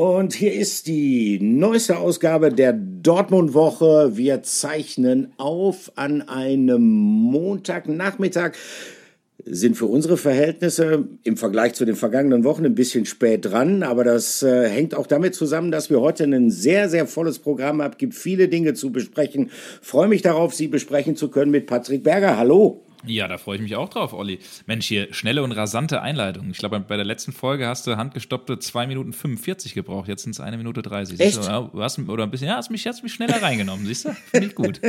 Und hier ist die neueste Ausgabe der Dortmund-Woche. Wir zeichnen auf an einem Montagnachmittag sind für unsere Verhältnisse im Vergleich zu den vergangenen Wochen ein bisschen spät dran, aber das äh, hängt auch damit zusammen, dass wir heute ein sehr, sehr volles Programm haben. Gibt viele Dinge zu besprechen. Freue mich darauf, Sie besprechen zu können mit Patrick Berger. Hallo. Ja, da freue ich mich auch drauf, Olli. Mensch, hier schnelle und rasante Einleitung. Ich glaube, bei der letzten Folge hast du handgestoppte 2 Minuten 45 gebraucht. Jetzt sind es 1 Minute 30. Echt? Du, du hast, oder ein bisschen, ja, hast mich, hast mich schneller reingenommen, siehst du? Finde ich gut.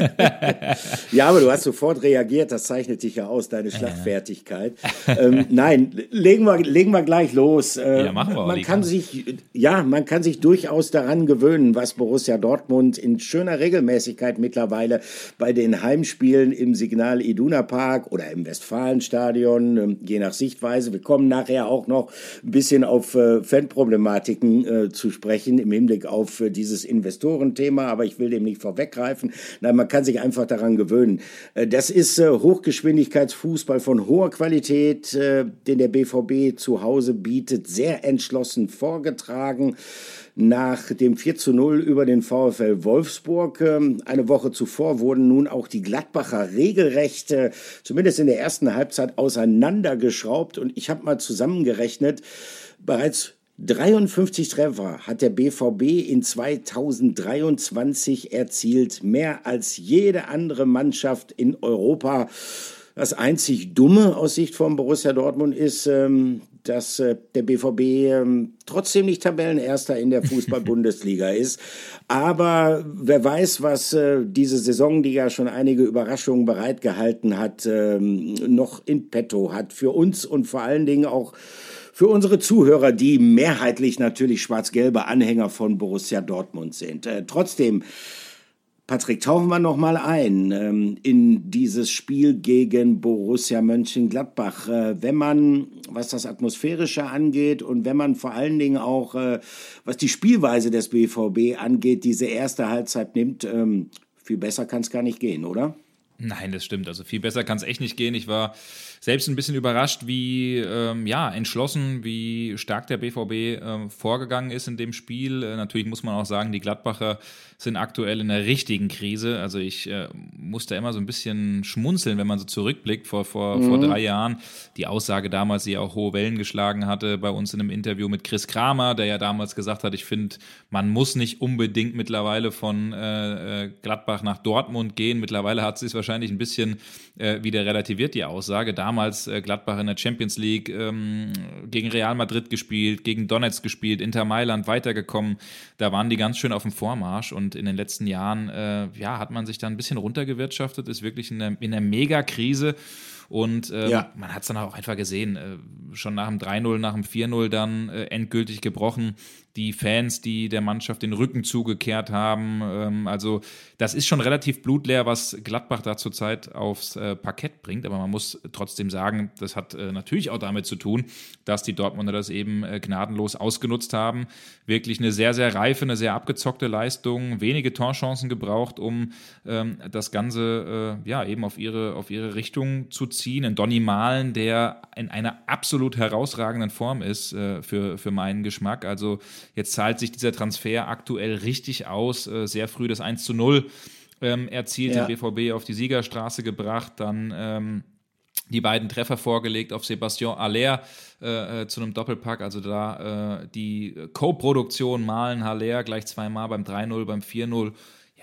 ja, aber du hast sofort reagiert. Das zeichnet dich ja aus, deine Schlachtfertigkeit. ähm, nein, legen wir, legen wir gleich los. Äh, ja, machen wir. Man kann sich, ja, man kann sich durchaus daran gewöhnen, was Borussia Dortmund in schöner Regelmäßigkeit mittlerweile bei den Heimspielen im Signal Iduna Park Park oder im Westfalenstadion, ähm, je nach Sichtweise. Wir kommen nachher auch noch ein bisschen auf äh, Fanproblematiken äh, zu sprechen im Hinblick auf äh, dieses Investorenthema, aber ich will dem nicht vorweggreifen. Nein, man kann sich einfach daran gewöhnen. Das ist Hochgeschwindigkeitsfußball von hoher Qualität, den der BVB zu Hause bietet, sehr entschlossen vorgetragen nach dem 4 zu 0 über den VfL Wolfsburg. Ähm, eine Woche zuvor wurden nun auch die Gladbacher regelrecht, zumindest in der ersten Halbzeit, auseinandergeschraubt. Und ich habe mal zusammengerechnet, bereits 53 Treffer hat der BVB in 2023 erzielt, mehr als jede andere Mannschaft in Europa. Das einzig Dumme aus Sicht von Borussia Dortmund ist, ähm, dass äh, der BVB ähm, trotzdem nicht Tabellenerster in der Fußball-Bundesliga ist. Aber wer weiß, was äh, diese Saison, die ja schon einige Überraschungen bereitgehalten hat, ähm, noch in petto hat. Für uns und vor allen Dingen auch für unsere Zuhörer, die mehrheitlich natürlich schwarz-gelbe Anhänger von Borussia Dortmund sind. Äh, trotzdem Patrick, tauchen wir noch mal ein ähm, in dieses Spiel gegen Borussia Mönchengladbach. Äh, wenn man, was das Atmosphärische angeht und wenn man vor allen Dingen auch, äh, was die Spielweise des BVB angeht, diese erste Halbzeit nimmt, ähm, viel besser kann es gar nicht gehen, oder? Nein, das stimmt. Also viel besser kann es echt nicht gehen. Ich war selbst ein bisschen überrascht, wie ähm, ja, entschlossen, wie stark der BVB ähm, vorgegangen ist in dem Spiel. Äh, natürlich muss man auch sagen, die Gladbacher sind aktuell in einer richtigen Krise. Also ich äh, musste immer so ein bisschen schmunzeln, wenn man so zurückblickt vor, vor, mhm. vor drei Jahren. Die Aussage damals, die auch hohe Wellen geschlagen hatte bei uns in einem Interview mit Chris Kramer, der ja damals gesagt hat, ich finde, man muss nicht unbedingt mittlerweile von äh, äh Gladbach nach Dortmund gehen. Mittlerweile hat sie es wahrscheinlich ein bisschen äh, wieder relativiert, die Aussage. Damals äh, Gladbach in der Champions League ähm, gegen Real Madrid gespielt, gegen Donetsk gespielt, Inter Mailand weitergekommen. Da waren die ganz schön auf dem Vormarsch und in den letzten Jahren äh, ja, hat man sich da ein bisschen runtergewirtschaftet, ist wirklich in der, in der Mega-Krise. Und ähm, ja. man hat es dann auch einfach gesehen, äh, schon nach dem 3-0, nach dem 4-0 dann äh, endgültig gebrochen die Fans, die der Mannschaft den Rücken zugekehrt haben. Ähm, also das ist schon relativ blutleer, was Gladbach da zurzeit aufs äh, Parkett bringt. Aber man muss trotzdem sagen, das hat äh, natürlich auch damit zu tun, dass die Dortmunder das eben äh, gnadenlos ausgenutzt haben. Wirklich eine sehr, sehr reife, eine sehr abgezockte Leistung, wenige Torchancen gebraucht, um ähm, das Ganze äh, ja eben auf ihre, auf ihre Richtung zu ziehen. Ein Donny Malen, der in einer absolut herausragenden Form ist äh, für, für meinen Geschmack. Also Jetzt zahlt sich dieser Transfer aktuell richtig aus. Äh, sehr früh das 1 zu 0 ähm, erzielt, ja. den BVB auf die Siegerstraße gebracht, dann ähm, die beiden Treffer vorgelegt auf Sebastian Aller äh, äh, zu einem Doppelpack. Also da äh, die Co-Produktion Malen Haller gleich zweimal beim 3-0, beim 4-0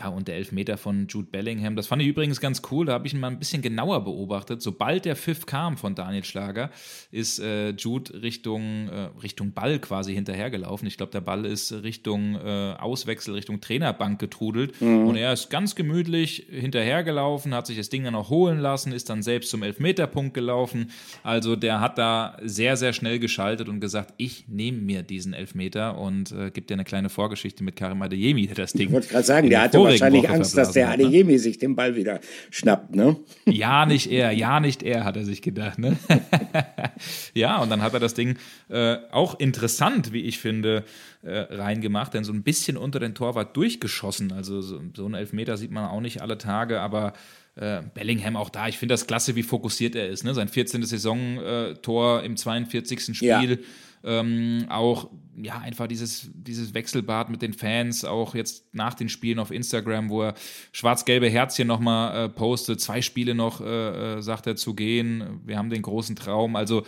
ja, und der Elfmeter von Jude Bellingham, das fand ich übrigens ganz cool. Da habe ich ihn mal ein bisschen genauer beobachtet. Sobald der Pfiff kam von Daniel Schlager, ist äh, Jude Richtung, äh, Richtung Ball quasi hinterhergelaufen. Ich glaube, der Ball ist Richtung äh, Auswechsel, Richtung Trainerbank getrudelt. Mhm. Und er ist ganz gemütlich hinterhergelaufen, hat sich das Ding dann auch holen lassen, ist dann selbst zum Elfmeterpunkt gelaufen. Also der hat da sehr, sehr schnell geschaltet und gesagt, ich nehme mir diesen Elfmeter und äh, gibt dir eine kleine Vorgeschichte mit Karim Adeyemi, der das Ding. Ich wollte gerade sagen, der hatte wahrscheinlich Angst, dass der Adeyemi ne? sich den Ball wieder schnappt, ne? Ja, nicht er, ja, nicht er, hat er sich gedacht, ne? ja, und dann hat er das Ding äh, auch interessant, wie ich finde, äh, reingemacht, denn so ein bisschen unter den Torwart durchgeschossen. Also so, so einen Elfmeter sieht man auch nicht alle Tage, aber äh, Bellingham auch da. Ich finde das klasse, wie fokussiert er ist. Ne? Sein 14. Saisontor im 42. Spiel. Ja. Ähm, auch ja, einfach dieses, dieses Wechselbad mit den Fans, auch jetzt nach den Spielen auf Instagram, wo er schwarz-gelbe Herzchen nochmal äh, postet, zwei Spiele noch, äh, äh, sagt er, zu gehen. Wir haben den großen Traum. Also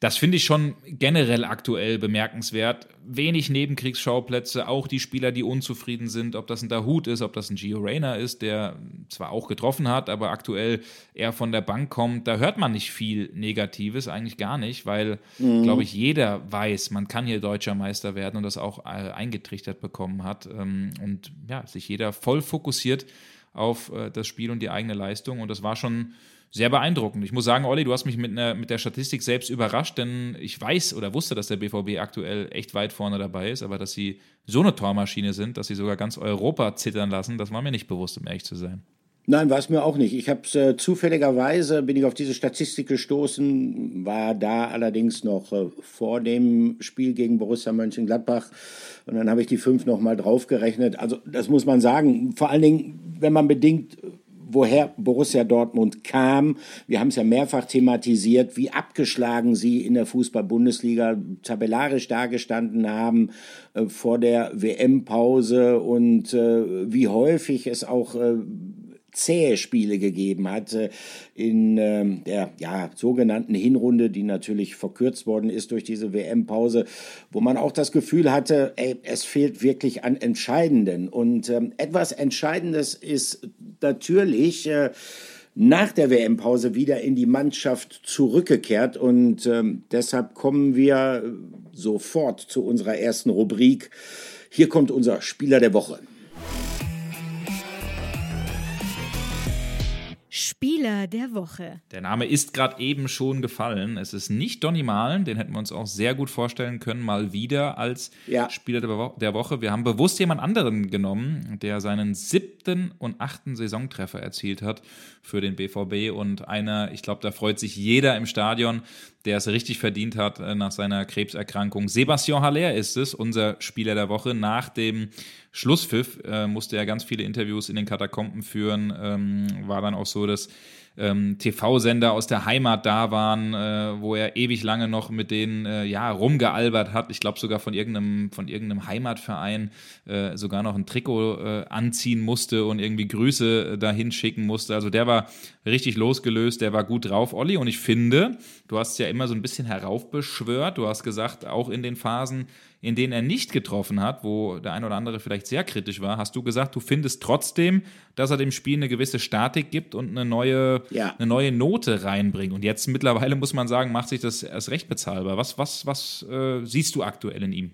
das finde ich schon generell aktuell bemerkenswert. Wenig Nebenkriegsschauplätze, auch die Spieler, die unzufrieden sind, ob das ein Dahut ist, ob das ein Gio Reyna ist, der zwar auch getroffen hat, aber aktuell eher von der Bank kommt. Da hört man nicht viel Negatives, eigentlich gar nicht, weil, mhm. glaube ich, jeder weiß, man kann hier deutscher Meister werden und das auch äh, eingetrichtert bekommen hat. Ähm, und ja, sich jeder voll fokussiert auf äh, das Spiel und die eigene Leistung. Und das war schon sehr beeindruckend. Ich muss sagen, Olli, du hast mich mit, einer, mit der Statistik selbst überrascht, denn ich weiß oder wusste, dass der BVB aktuell echt weit vorne dabei ist, aber dass sie so eine Tormaschine sind, dass sie sogar ganz Europa zittern lassen, das war mir nicht bewusst, um ehrlich zu sein. Nein, war es mir auch nicht. Ich habe äh, zufälligerweise bin ich auf diese Statistik gestoßen, war da allerdings noch äh, vor dem Spiel gegen Borussia Mönchengladbach und dann habe ich die fünf noch mal draufgerechnet. Also das muss man sagen. Vor allen Dingen, wenn man bedenkt, woher Borussia Dortmund kam. Wir haben es ja mehrfach thematisiert, wie abgeschlagen sie in der Fußball-Bundesliga tabellarisch dargestanden haben äh, vor der WM-Pause und äh, wie häufig es auch äh, zähe Spiele gegeben hat äh, in ähm, der ja, sogenannten Hinrunde, die natürlich verkürzt worden ist durch diese WM-Pause, wo man auch das Gefühl hatte, ey, es fehlt wirklich an Entscheidenden. Und ähm, etwas Entscheidendes ist natürlich äh, nach der WM-Pause wieder in die Mannschaft zurückgekehrt. Und ähm, deshalb kommen wir sofort zu unserer ersten Rubrik. Hier kommt unser Spieler der Woche. Spieler der Woche. Der Name ist gerade eben schon gefallen. Es ist nicht Donny Malen, den hätten wir uns auch sehr gut vorstellen können, mal wieder als ja. Spieler der, Woche. Wir haben bewusst jemand anderen genommen, der seinen siebten und achten Saisontreffer erzielt hat für den BVB und einer, ich glaube, da freut sich jeder im Stadion, der es richtig verdient hat äh, nach seiner Krebserkrankung. Sebastian Haller ist es, unser Spieler der Woche. Nach dem Schlusspfiff äh, musste er ganz viele Interviews in den Katakomben führen. Ähm, war dann auch so, dass ähm, TV-Sender aus der Heimat da waren, äh, wo er ewig lange noch mit denen äh, ja, rumgealbert hat. Ich glaube sogar von irgendeinem, von irgendeinem Heimatverein äh, sogar noch ein Trikot äh, anziehen musste und irgendwie Grüße äh, dahin schicken musste. Also der war richtig losgelöst, der war gut drauf, Olli. Und ich finde, du hast es ja immer so ein bisschen heraufbeschwört. Du hast gesagt, auch in den Phasen, in denen er nicht getroffen hat, wo der ein oder andere vielleicht sehr kritisch war, hast du gesagt, du findest trotzdem, dass er dem Spiel eine gewisse Statik gibt und eine neue, ja. eine neue Note reinbringt. Und jetzt mittlerweile muss man sagen, macht sich das erst recht bezahlbar. Was, was, was äh, siehst du aktuell in ihm?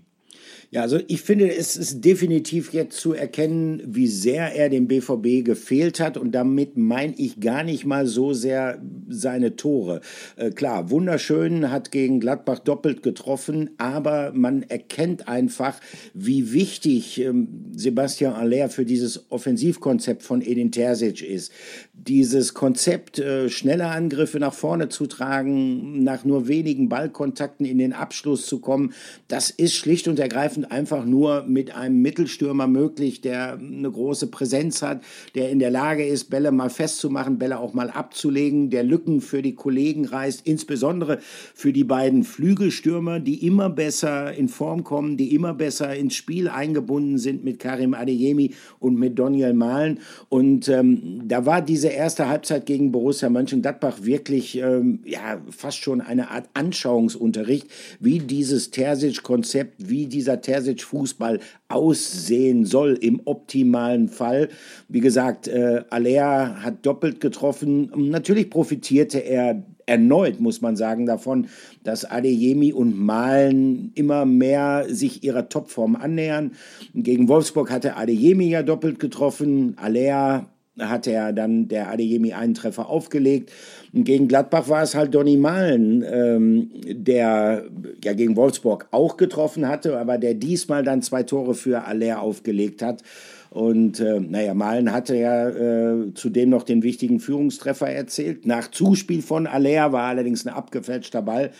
Ja, also ich finde, es ist definitiv jetzt zu erkennen, wie sehr er dem BVB gefehlt hat. Und damit meine ich gar nicht mal so sehr seine Tore. Äh, klar, wunderschön, hat gegen Gladbach doppelt getroffen, aber man erkennt einfach, wie wichtig ähm, Sebastian Aller für dieses Offensivkonzept von Edin Terzic ist. Dieses Konzept, äh, schnelle Angriffe nach vorne zu tragen, nach nur wenigen Ballkontakten in den Abschluss zu kommen, das ist schlicht und ergreifend einfach nur mit einem Mittelstürmer möglich, der eine große Präsenz hat, der in der Lage ist, Bälle mal festzumachen, Bälle auch mal abzulegen, der Lücken für die Kollegen reißt, insbesondere für die beiden Flügelstürmer, die immer besser in Form kommen, die immer besser ins Spiel eingebunden sind mit Karim Adeyemi und mit Daniel Mahlen. Und ähm, da war diese erste Halbzeit gegen Borussia Mönchengladbach wirklich ähm, ja, fast schon eine Art Anschauungsunterricht, wie dieses Terzic-Konzept, wie dieser Terzic Fußball aussehen soll im optimalen Fall. Wie gesagt, äh, Alea hat doppelt getroffen. Natürlich profitierte er erneut, muss man sagen, davon, dass Adeyemi und Malen immer mehr sich ihrer Topform annähern. Gegen Wolfsburg hatte Adeyemi ja doppelt getroffen, Alea hatte er dann der Adeyemi einen Treffer aufgelegt. Und gegen Gladbach war es halt Donny Malen, ähm, der ja gegen Wolfsburg auch getroffen hatte, aber der diesmal dann zwei Tore für Aller aufgelegt hat. Und äh, naja, Malen hatte ja äh, zudem noch den wichtigen Führungstreffer erzählt. Nach Zuspiel von Aller war allerdings ein abgefälschter Ball.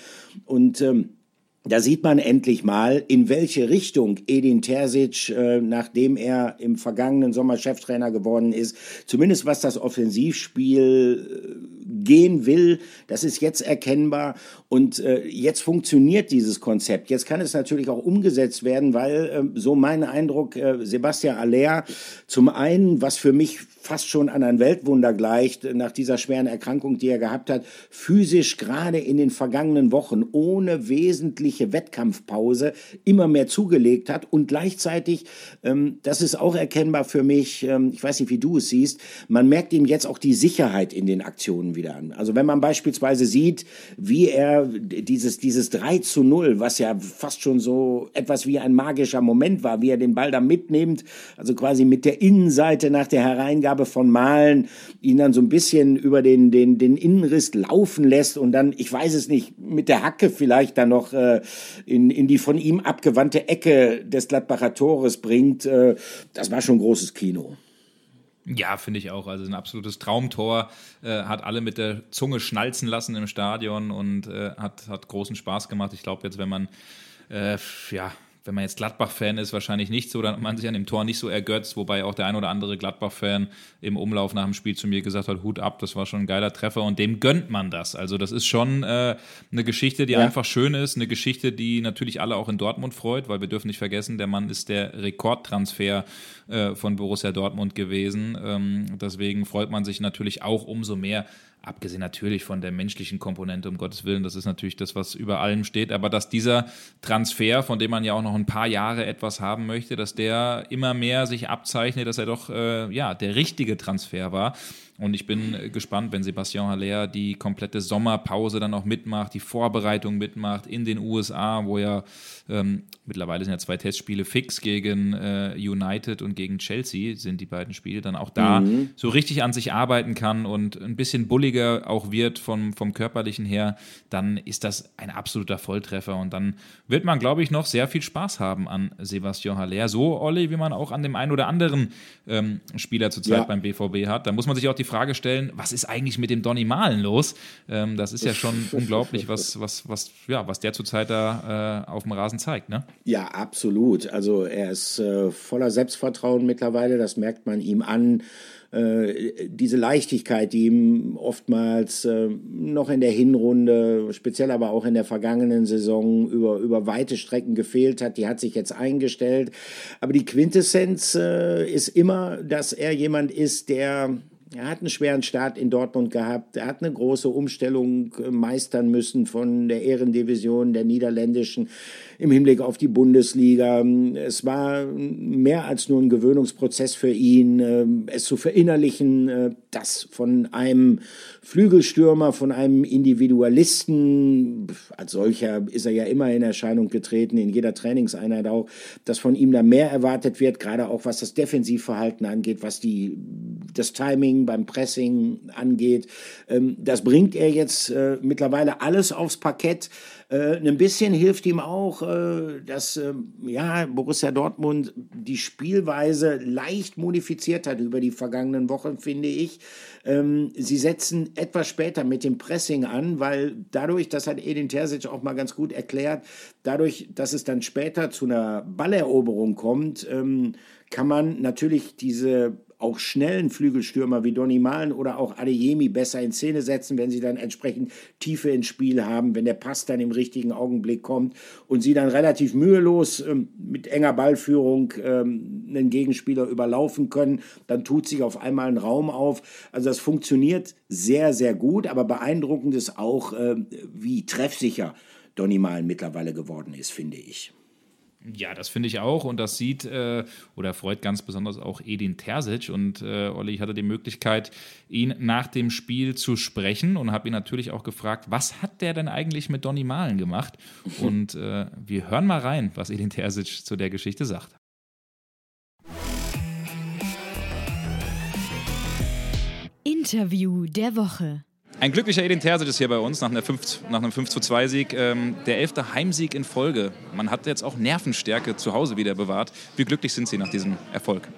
Und ähm, da sieht man endlich mal, in welche Richtung Edin Terzic, äh, nachdem er im vergangenen Sommer Cheftrainer geworden ist, zumindest was das Offensivspiel äh, gehen will. Das ist jetzt erkennbar und äh, jetzt funktioniert dieses Konzept. Jetzt kann es natürlich auch umgesetzt werden, weil äh, so mein Eindruck, äh, Sebastian Aller zum einen, was für mich fast schon an ein Weltwunder gleicht, nach dieser schweren Erkrankung, die er gehabt hat, physisch gerade in den vergangenen Wochen ohne wesentliche Wettkampfpause immer mehr zugelegt hat und gleichzeitig, ähm, das ist auch erkennbar für mich, ähm, ich weiß nicht, wie du es siehst, man merkt ihm jetzt auch die Sicherheit in den Aktionen wieder an. Also wenn man beispielsweise sieht, wie er dieses, dieses 3 zu 0, was ja fast schon so etwas wie ein magischer Moment war, wie er den Ball da mitnimmt, also quasi mit der Innenseite nach der Hereingabe von Malen, ihn dann so ein bisschen über den, den, den Innenriss laufen lässt und dann, ich weiß es nicht, mit der Hacke vielleicht dann noch äh, in, in die von ihm abgewandte Ecke des Gladbacher Tores bringt, äh, das war schon großes Kino. Ja, finde ich auch. Also ein absolutes Traumtor. Äh, hat alle mit der Zunge schnalzen lassen im Stadion und äh, hat, hat großen Spaß gemacht. Ich glaube jetzt, wenn man äh, ja, wenn man jetzt Gladbach-Fan ist, wahrscheinlich nicht so, dann man sich an dem Tor nicht so ergötzt, wobei auch der ein oder andere Gladbach-Fan im Umlauf nach dem Spiel zu mir gesagt hat, Hut ab, das war schon ein geiler Treffer und dem gönnt man das. Also das ist schon äh, eine Geschichte, die ja. einfach schön ist, eine Geschichte, die natürlich alle auch in Dortmund freut, weil wir dürfen nicht vergessen, der Mann ist der Rekordtransfer äh, von Borussia Dortmund gewesen. Ähm, deswegen freut man sich natürlich auch umso mehr, abgesehen natürlich von der menschlichen Komponente, um Gottes Willen, das ist natürlich das, was über allem steht, aber dass dieser Transfer, von dem man ja auch noch ein paar Jahre etwas haben möchte, dass der immer mehr sich abzeichnet, dass er doch äh, ja der richtige Transfer war. Und ich bin gespannt, wenn Sebastian Haller die komplette Sommerpause dann auch mitmacht, die Vorbereitung mitmacht in den USA, wo ja ähm, mittlerweile sind ja zwei Testspiele fix gegen äh, United und gegen Chelsea sind die beiden Spiele, dann auch da mhm. so richtig an sich arbeiten kann und ein bisschen bulliger auch wird vom, vom körperlichen her, dann ist das ein absoluter Volltreffer und dann wird man, glaube ich, noch sehr viel Spaß haben an Sebastian Haller. So, Olli, wie man auch an dem einen oder anderen ähm, Spieler zurzeit ja. beim BVB hat. Da muss man sich auch die Frage stellen, was ist eigentlich mit dem Donny Malen los? Ähm, das ist ja schon unglaublich, was, was, was, ja, was der zurzeit da äh, auf dem Rasen zeigt, ne? Ja, absolut. Also er ist äh, voller Selbstvertrauen mittlerweile, das merkt man ihm an äh, diese Leichtigkeit, die ihm oftmals äh, noch in der Hinrunde, speziell aber auch in der vergangenen Saison über, über weite Strecken gefehlt hat, die hat sich jetzt eingestellt. Aber die Quintessenz äh, ist immer, dass er jemand ist, der er hat einen schweren Start in Dortmund gehabt. Er hat eine große Umstellung meistern müssen von der Ehrendivision der niederländischen im Hinblick auf die Bundesliga. Es war mehr als nur ein Gewöhnungsprozess für ihn, äh, es zu verinnerlichen, äh, dass von einem Flügelstürmer, von einem Individualisten, als solcher ist er ja immer in Erscheinung getreten, in jeder Trainingseinheit auch, dass von ihm da mehr erwartet wird, gerade auch was das Defensivverhalten angeht, was die, das Timing beim Pressing angeht. Ähm, das bringt er jetzt äh, mittlerweile alles aufs Parkett. Äh, ein bisschen hilft ihm auch, äh, dass äh, ja, Borussia Dortmund die Spielweise leicht modifiziert hat über die vergangenen Wochen, finde ich. Ähm, sie setzen etwas später mit dem Pressing an, weil dadurch, das hat Edin Terzic auch mal ganz gut erklärt, dadurch, dass es dann später zu einer Balleroberung kommt, ähm, kann man natürlich diese auch schnellen Flügelstürmer wie Donny Malen oder auch Adeyemi besser in Szene setzen, wenn sie dann entsprechend Tiefe ins Spiel haben, wenn der Pass dann im richtigen Augenblick kommt und sie dann relativ mühelos ähm, mit enger Ballführung ähm, einen Gegenspieler überlaufen können, dann tut sich auf einmal ein Raum auf. Also das funktioniert sehr, sehr gut, aber beeindruckend ist auch, äh, wie treffsicher Donny Malen mittlerweile geworden ist, finde ich. Ja, das finde ich auch und das sieht äh, oder freut ganz besonders auch Edin Terzic und äh, Olli, ich hatte die Möglichkeit, ihn nach dem Spiel zu sprechen und habe ihn natürlich auch gefragt, was hat der denn eigentlich mit Donny Malen gemacht? Und äh, wir hören mal rein, was Edin Terzic zu der Geschichte sagt. Interview der Woche. Ein glücklicher Edin Terzic ist hier bei uns nach, 5, nach einem 5 zu 2 Sieg. Ähm, der elfte Heimsieg in Folge. Man hat jetzt auch Nervenstärke zu Hause wieder bewahrt. Wie glücklich sind Sie nach diesem Erfolg?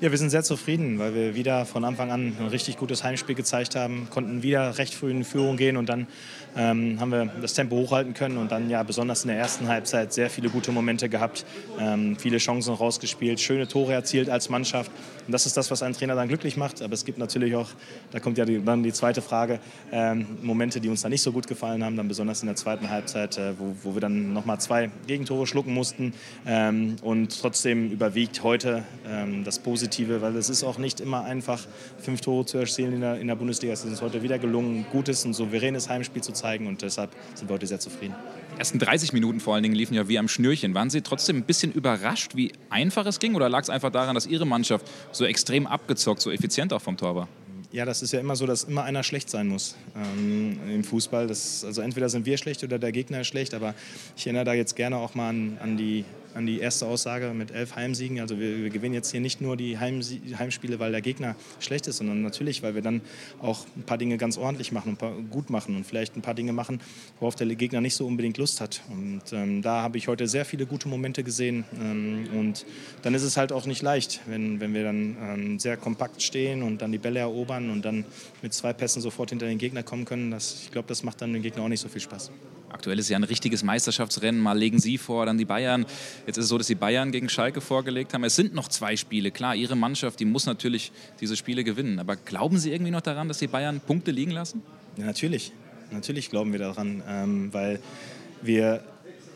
Ja, wir sind sehr zufrieden, weil wir wieder von Anfang an ein richtig gutes Heimspiel gezeigt haben, konnten wieder recht früh in Führung gehen und dann ähm, haben wir das Tempo hochhalten können und dann ja besonders in der ersten Halbzeit sehr viele gute Momente gehabt, ähm, viele Chancen rausgespielt, schöne Tore erzielt als Mannschaft. Und das ist das, was einen Trainer dann glücklich macht. Aber es gibt natürlich auch, da kommt ja die, dann die zweite Frage, ähm, Momente, die uns dann nicht so gut gefallen haben, dann besonders in der zweiten Halbzeit, äh, wo, wo wir dann nochmal zwei Gegentore schlucken mussten. Ähm, und trotzdem überwiegt heute ähm, das Positive Positive, weil es ist auch nicht immer einfach, fünf Tore zu erzielen in der, in der Bundesliga. Es ist uns heute wieder gelungen, gutes und souveränes Heimspiel zu zeigen und deshalb sind wir heute sehr zufrieden. Die ersten 30 Minuten vor allen Dingen liefen ja wie am Schnürchen. Waren Sie trotzdem ein bisschen überrascht, wie einfach es ging oder lag es einfach daran, dass Ihre Mannschaft so extrem abgezockt, so effizient auch vom Tor war? Ja, das ist ja immer so, dass immer einer schlecht sein muss ähm, im Fußball. Das, also entweder sind wir schlecht oder der Gegner ist schlecht. Aber ich erinnere da jetzt gerne auch mal an, an die an die erste Aussage mit elf Heimsiegen. Also wir, wir gewinnen jetzt hier nicht nur die Heimsie Heimspiele, weil der Gegner schlecht ist, sondern natürlich, weil wir dann auch ein paar Dinge ganz ordentlich machen und gut machen und vielleicht ein paar Dinge machen, worauf der Gegner nicht so unbedingt Lust hat. Und ähm, da habe ich heute sehr viele gute Momente gesehen. Ähm, und dann ist es halt auch nicht leicht, wenn, wenn wir dann ähm, sehr kompakt stehen und dann die Bälle erobern und dann mit zwei Pässen sofort hinter den Gegner kommen können. Das, ich glaube, das macht dann dem Gegner auch nicht so viel Spaß. Aktuell ist ja ein richtiges Meisterschaftsrennen. Mal legen Sie vor, dann die Bayern. Jetzt ist es so, dass die Bayern gegen Schalke vorgelegt haben. Es sind noch zwei Spiele. Klar, Ihre Mannschaft, die muss natürlich diese Spiele gewinnen. Aber glauben Sie irgendwie noch daran, dass die Bayern Punkte liegen lassen? Ja, natürlich. Natürlich glauben wir daran, ähm, weil wir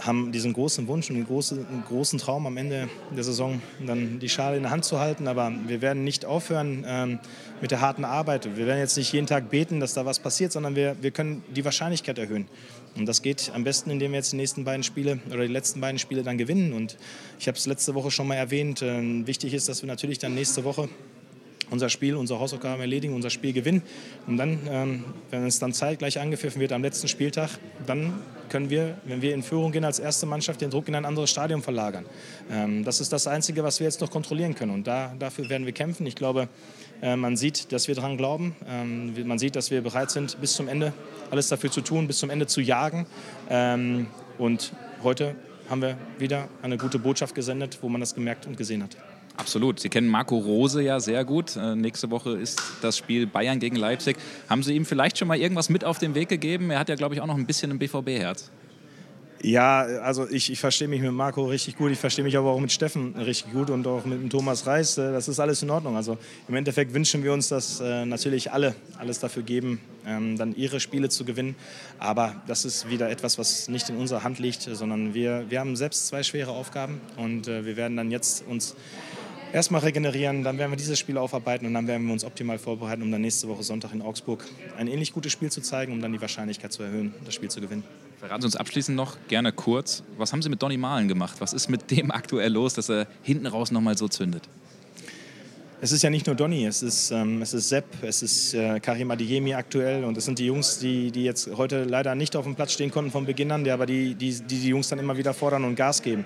haben diesen großen Wunsch und den großen, großen Traum am Ende der Saison dann die Schale in der Hand zu halten. Aber wir werden nicht aufhören ähm, mit der harten Arbeit. Wir werden jetzt nicht jeden Tag beten, dass da was passiert, sondern wir, wir können die Wahrscheinlichkeit erhöhen. Und das geht am besten, indem wir jetzt die nächsten beiden Spiele oder die letzten beiden Spiele dann gewinnen. Und ich habe es letzte Woche schon mal erwähnt. Äh, wichtig ist, dass wir natürlich dann nächste Woche unser Spiel, unsere Hausaufgaben erledigen, unser Spiel gewinnen. Und dann, ähm, wenn es dann zeitgleich angepfiffen wird am letzten Spieltag, dann können wir, wenn wir in Führung gehen als erste Mannschaft, den Druck in ein anderes Stadion verlagern. Ähm, das ist das Einzige, was wir jetzt noch kontrollieren können. Und da, dafür werden wir kämpfen. Ich glaube, man sieht, dass wir daran glauben. Ähm, man sieht, dass wir bereit sind, bis zum Ende alles dafür zu tun, bis zum Ende zu jagen. Ähm, und heute haben wir wieder eine gute Botschaft gesendet, wo man das gemerkt und gesehen hat. Absolut. Sie kennen Marco Rose ja sehr gut. Äh, nächste Woche ist das Spiel Bayern gegen Leipzig. Haben Sie ihm vielleicht schon mal irgendwas mit auf den Weg gegeben? Er hat ja, glaube ich, auch noch ein bisschen ein BVB-Herz. Ja, also ich, ich verstehe mich mit Marco richtig gut. Ich verstehe mich aber auch mit Steffen richtig gut und auch mit dem Thomas Reis. Äh, das ist alles in Ordnung. Also im Endeffekt wünschen wir uns, dass äh, natürlich alle alles dafür geben, ähm, dann ihre Spiele zu gewinnen. Aber das ist wieder etwas, was nicht in unserer Hand liegt, sondern wir, wir haben selbst zwei schwere Aufgaben und äh, wir werden dann jetzt uns erstmal regenerieren, dann werden wir dieses Spiel aufarbeiten und dann werden wir uns optimal vorbereiten, um dann nächste Woche Sonntag in Augsburg ein ähnlich gutes Spiel zu zeigen, um dann die Wahrscheinlichkeit zu erhöhen, das Spiel zu gewinnen. Verraten Sie uns abschließend noch gerne kurz, was haben Sie mit Donny Malen gemacht? Was ist mit dem aktuell los, dass er hinten raus nochmal so zündet? Es ist ja nicht nur Donny, es ist, ähm, es ist Sepp, es ist äh, Karim Adiyemi aktuell und es sind die Jungs, die, die jetzt heute leider nicht auf dem Platz stehen konnten von Beginn an, die aber die, die, die, die Jungs dann immer wieder fordern und Gas geben.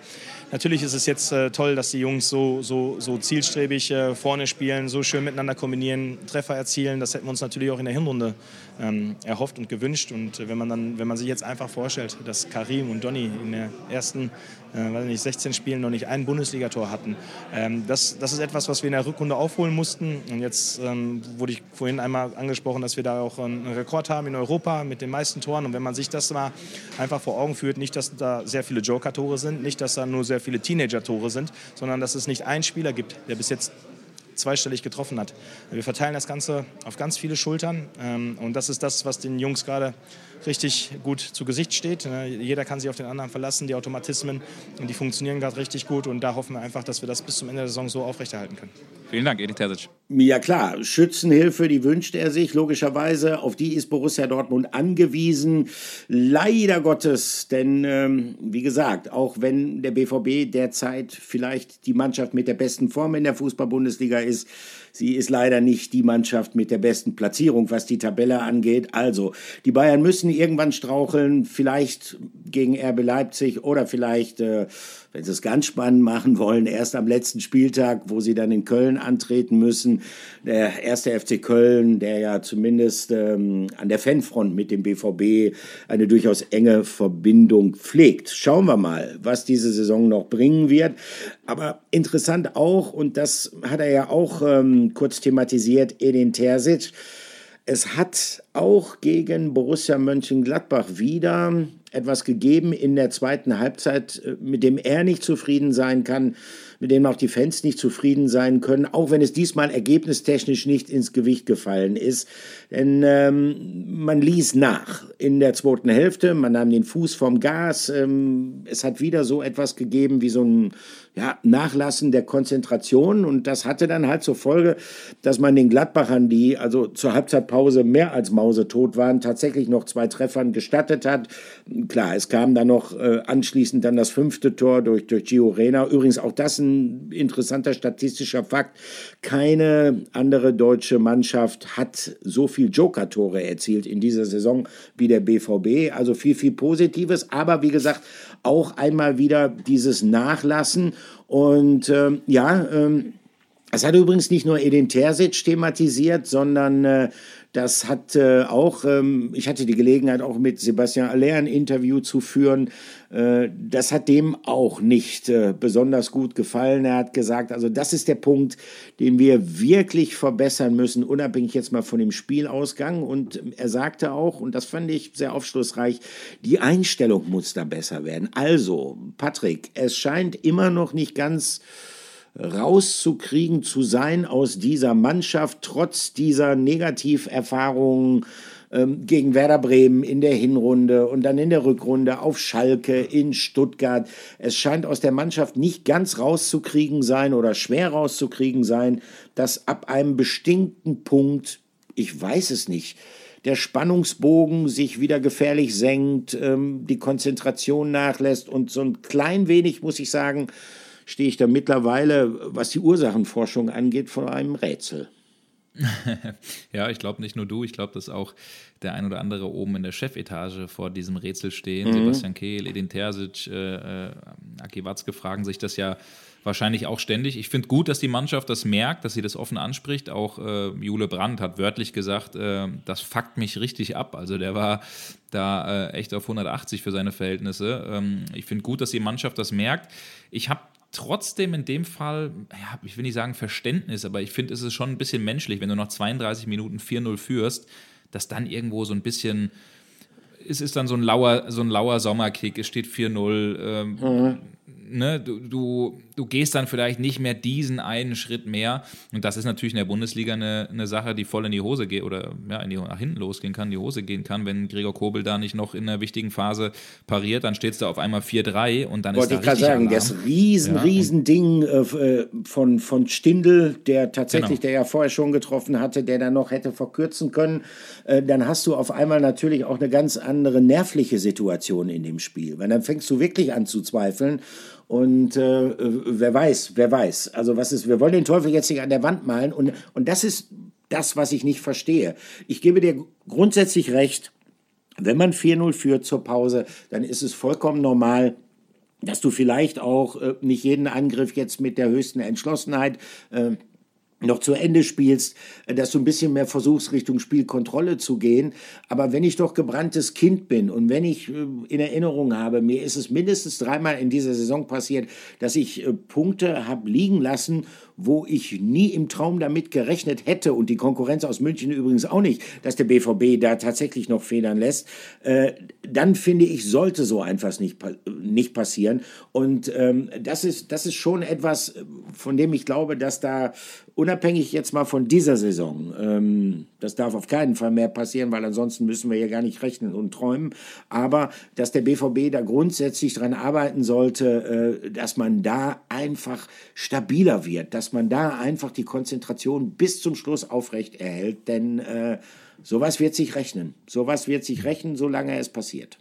Natürlich ist es jetzt äh, toll, dass die Jungs so, so, so zielstrebig äh, vorne spielen, so schön miteinander kombinieren, Treffer erzielen. Das hätten wir uns natürlich auch in der Hinrunde ähm, erhofft und gewünscht. Und äh, wenn man, dann, wenn man sich jetzt einfach vorstellt, dass Karim und Donny in der ersten äh, weiß nicht, 16 Spielen noch nicht ein Bundesligator hatten. Ähm, das, das ist etwas, was wir in der Rückrunde aufholen mussten. Und jetzt ähm, wurde ich vorhin einmal angesprochen, dass wir da auch einen Rekord haben in Europa mit den meisten Toren. Und wenn man sich das mal einfach vor Augen führt, nicht, dass da sehr viele Joker-Tore sind, nicht, dass da nur sehr viele Teenager-Tore sind, sondern dass es nicht einen Spieler gibt, der bis jetzt zweistellig getroffen hat. Wir verteilen das Ganze auf ganz viele Schultern ähm, und das ist das, was den Jungs gerade richtig gut zu Gesicht steht. Ne? Jeder kann sich auf den anderen verlassen, die Automatismen, die funktionieren gerade richtig gut und da hoffen wir einfach, dass wir das bis zum Ende der Saison so aufrechterhalten können. Vielen Dank, Edith Terzic. Ja klar, Schützenhilfe, die wünscht er sich logischerweise. Auf die ist Borussia Dortmund angewiesen. Leider Gottes, denn ähm, wie gesagt, auch wenn der BVB derzeit vielleicht die Mannschaft mit der besten Form in der Fußball-Bundesliga ist, Sie ist leider nicht die Mannschaft mit der besten Platzierung, was die Tabelle angeht. Also, die Bayern müssen irgendwann straucheln, vielleicht gegen RB Leipzig oder vielleicht, äh, wenn sie es ganz spannend machen wollen, erst am letzten Spieltag, wo sie dann in Köln antreten müssen. Der erste FC Köln, der ja zumindest ähm, an der Fanfront mit dem BVB eine durchaus enge Verbindung pflegt. Schauen wir mal, was diese Saison noch bringen wird. Aber interessant auch, und das hat er ja auch ähm, kurz thematisiert, Edin Terzic. Es hat auch gegen Borussia Mönchengladbach wieder etwas gegeben in der zweiten Halbzeit, äh, mit dem er nicht zufrieden sein kann, mit dem auch die Fans nicht zufrieden sein können, auch wenn es diesmal ergebnistechnisch nicht ins Gewicht gefallen ist. Denn ähm, man ließ nach in der zweiten Hälfte, man nahm den Fuß vom Gas. Ähm, es hat wieder so etwas gegeben wie so ein ja, Nachlassen der Konzentration. Und das hatte dann halt zur Folge, dass man den Gladbachern, die also zur Halbzeitpause mehr als mausetot waren, tatsächlich noch zwei Treffern gestattet hat. Klar, es kam dann noch äh, anschließend dann das fünfte Tor durch, durch Gio Reyna. Übrigens auch das ein interessanter statistischer Fakt. Keine andere deutsche Mannschaft hat so viel Joker-Tore erzielt in dieser Saison wie der BVB. Also viel, viel Positives. Aber wie gesagt, auch einmal wieder dieses Nachlassen. Und ähm, ja, ähm, es hat übrigens nicht nur Edin Terzic thematisiert, sondern äh, das hat äh, auch, ähm, ich hatte die Gelegenheit auch mit Sebastian Aller ein Interview zu führen. Äh, das hat dem auch nicht äh, besonders gut gefallen. Er hat gesagt, also das ist der Punkt, den wir wirklich verbessern müssen, unabhängig jetzt mal von dem Spielausgang. Und er sagte auch, und das fand ich sehr aufschlussreich, die Einstellung muss da besser werden. Also, Patrick, es scheint immer noch nicht ganz rauszukriegen zu sein aus dieser Mannschaft, trotz dieser Negativerfahrungen ähm, gegen Werder Bremen in der Hinrunde und dann in der Rückrunde auf Schalke in Stuttgart. Es scheint aus der Mannschaft nicht ganz rauszukriegen sein oder schwer rauszukriegen sein, dass ab einem bestimmten Punkt, ich weiß es nicht, der Spannungsbogen sich wieder gefährlich senkt, ähm, die Konzentration nachlässt und so ein klein wenig, muss ich sagen, stehe ich da mittlerweile, was die Ursachenforschung angeht, vor einem Rätsel. ja, ich glaube nicht nur du, ich glaube, dass auch der ein oder andere oben in der Chefetage vor diesem Rätsel stehen. Mhm. Sebastian Kehl, Edin Terzic, äh, äh, Aki Watzke fragen sich das ja wahrscheinlich auch ständig. Ich finde gut, dass die Mannschaft das merkt, dass sie das offen anspricht. Auch äh, Jule Brandt hat wörtlich gesagt, äh, das fuckt mich richtig ab. Also der war da äh, echt auf 180 für seine Verhältnisse. Ähm, ich finde gut, dass die Mannschaft das merkt. Ich habe trotzdem in dem Fall, ja, ich will nicht sagen Verständnis, aber ich finde, es ist schon ein bisschen menschlich, wenn du nach 32 Minuten 4-0 führst, dass dann irgendwo so ein bisschen, es ist dann so ein lauer, so ein lauer Sommerkick, es steht 4-0, ähm, mhm ne, du, du, du gehst dann vielleicht nicht mehr diesen einen Schritt mehr. Und das ist natürlich in der Bundesliga eine, eine Sache, die voll in die Hose geht oder ja, in die, nach hinten losgehen kann, in die Hose gehen kann. Wenn Gregor Kobel da nicht noch in einer wichtigen Phase pariert, dann steht es da auf einmal 4-3 und dann Wollte ist da ich gerade sagen, Alarm. das riesen, ja. riesen Ding äh, von, von Stindl, der tatsächlich, genau. der ja vorher schon getroffen hatte, der dann noch hätte verkürzen können, äh, dann hast du auf einmal natürlich auch eine ganz andere nervliche Situation in dem Spiel. Weil dann fängst du wirklich an zu zweifeln und äh, wer weiß, wer weiß. Also was ist, wir wollen den Teufel jetzt nicht an der Wand malen. Und, und das ist das, was ich nicht verstehe. Ich gebe dir grundsätzlich recht, wenn man 4-0 führt zur Pause, dann ist es vollkommen normal, dass du vielleicht auch äh, nicht jeden Angriff jetzt mit der höchsten Entschlossenheit äh, noch zu Ende spielst, äh, dass du ein bisschen mehr versuchst, Richtung Spielkontrolle zu gehen. Aber wenn ich doch gebranntes Kind bin und wenn ich äh, in Erinnerung habe, mir ist es mindestens dreimal in dieser Saison passiert, dass ich äh, Punkte habe liegen lassen, wo ich nie im Traum damit gerechnet hätte und die Konkurrenz aus München übrigens auch nicht, dass der BVB da tatsächlich noch federn lässt, äh, dann finde ich, sollte so einfach nicht, nicht passieren. Und ähm, das, ist, das ist schon etwas, von dem ich glaube, dass da unabhängig jetzt mal von dieser Saison, ähm, das darf auf keinen Fall mehr passieren, weil ansonsten müssen wir ja gar nicht rechnen und träumen, aber dass der BVB da grundsätzlich dran arbeiten sollte, äh, dass man da einfach stabiler wird, dass man da einfach die Konzentration bis zum Schluss aufrecht erhält, denn äh, sowas wird sich rechnen. Sowas wird sich rechnen, solange es passiert.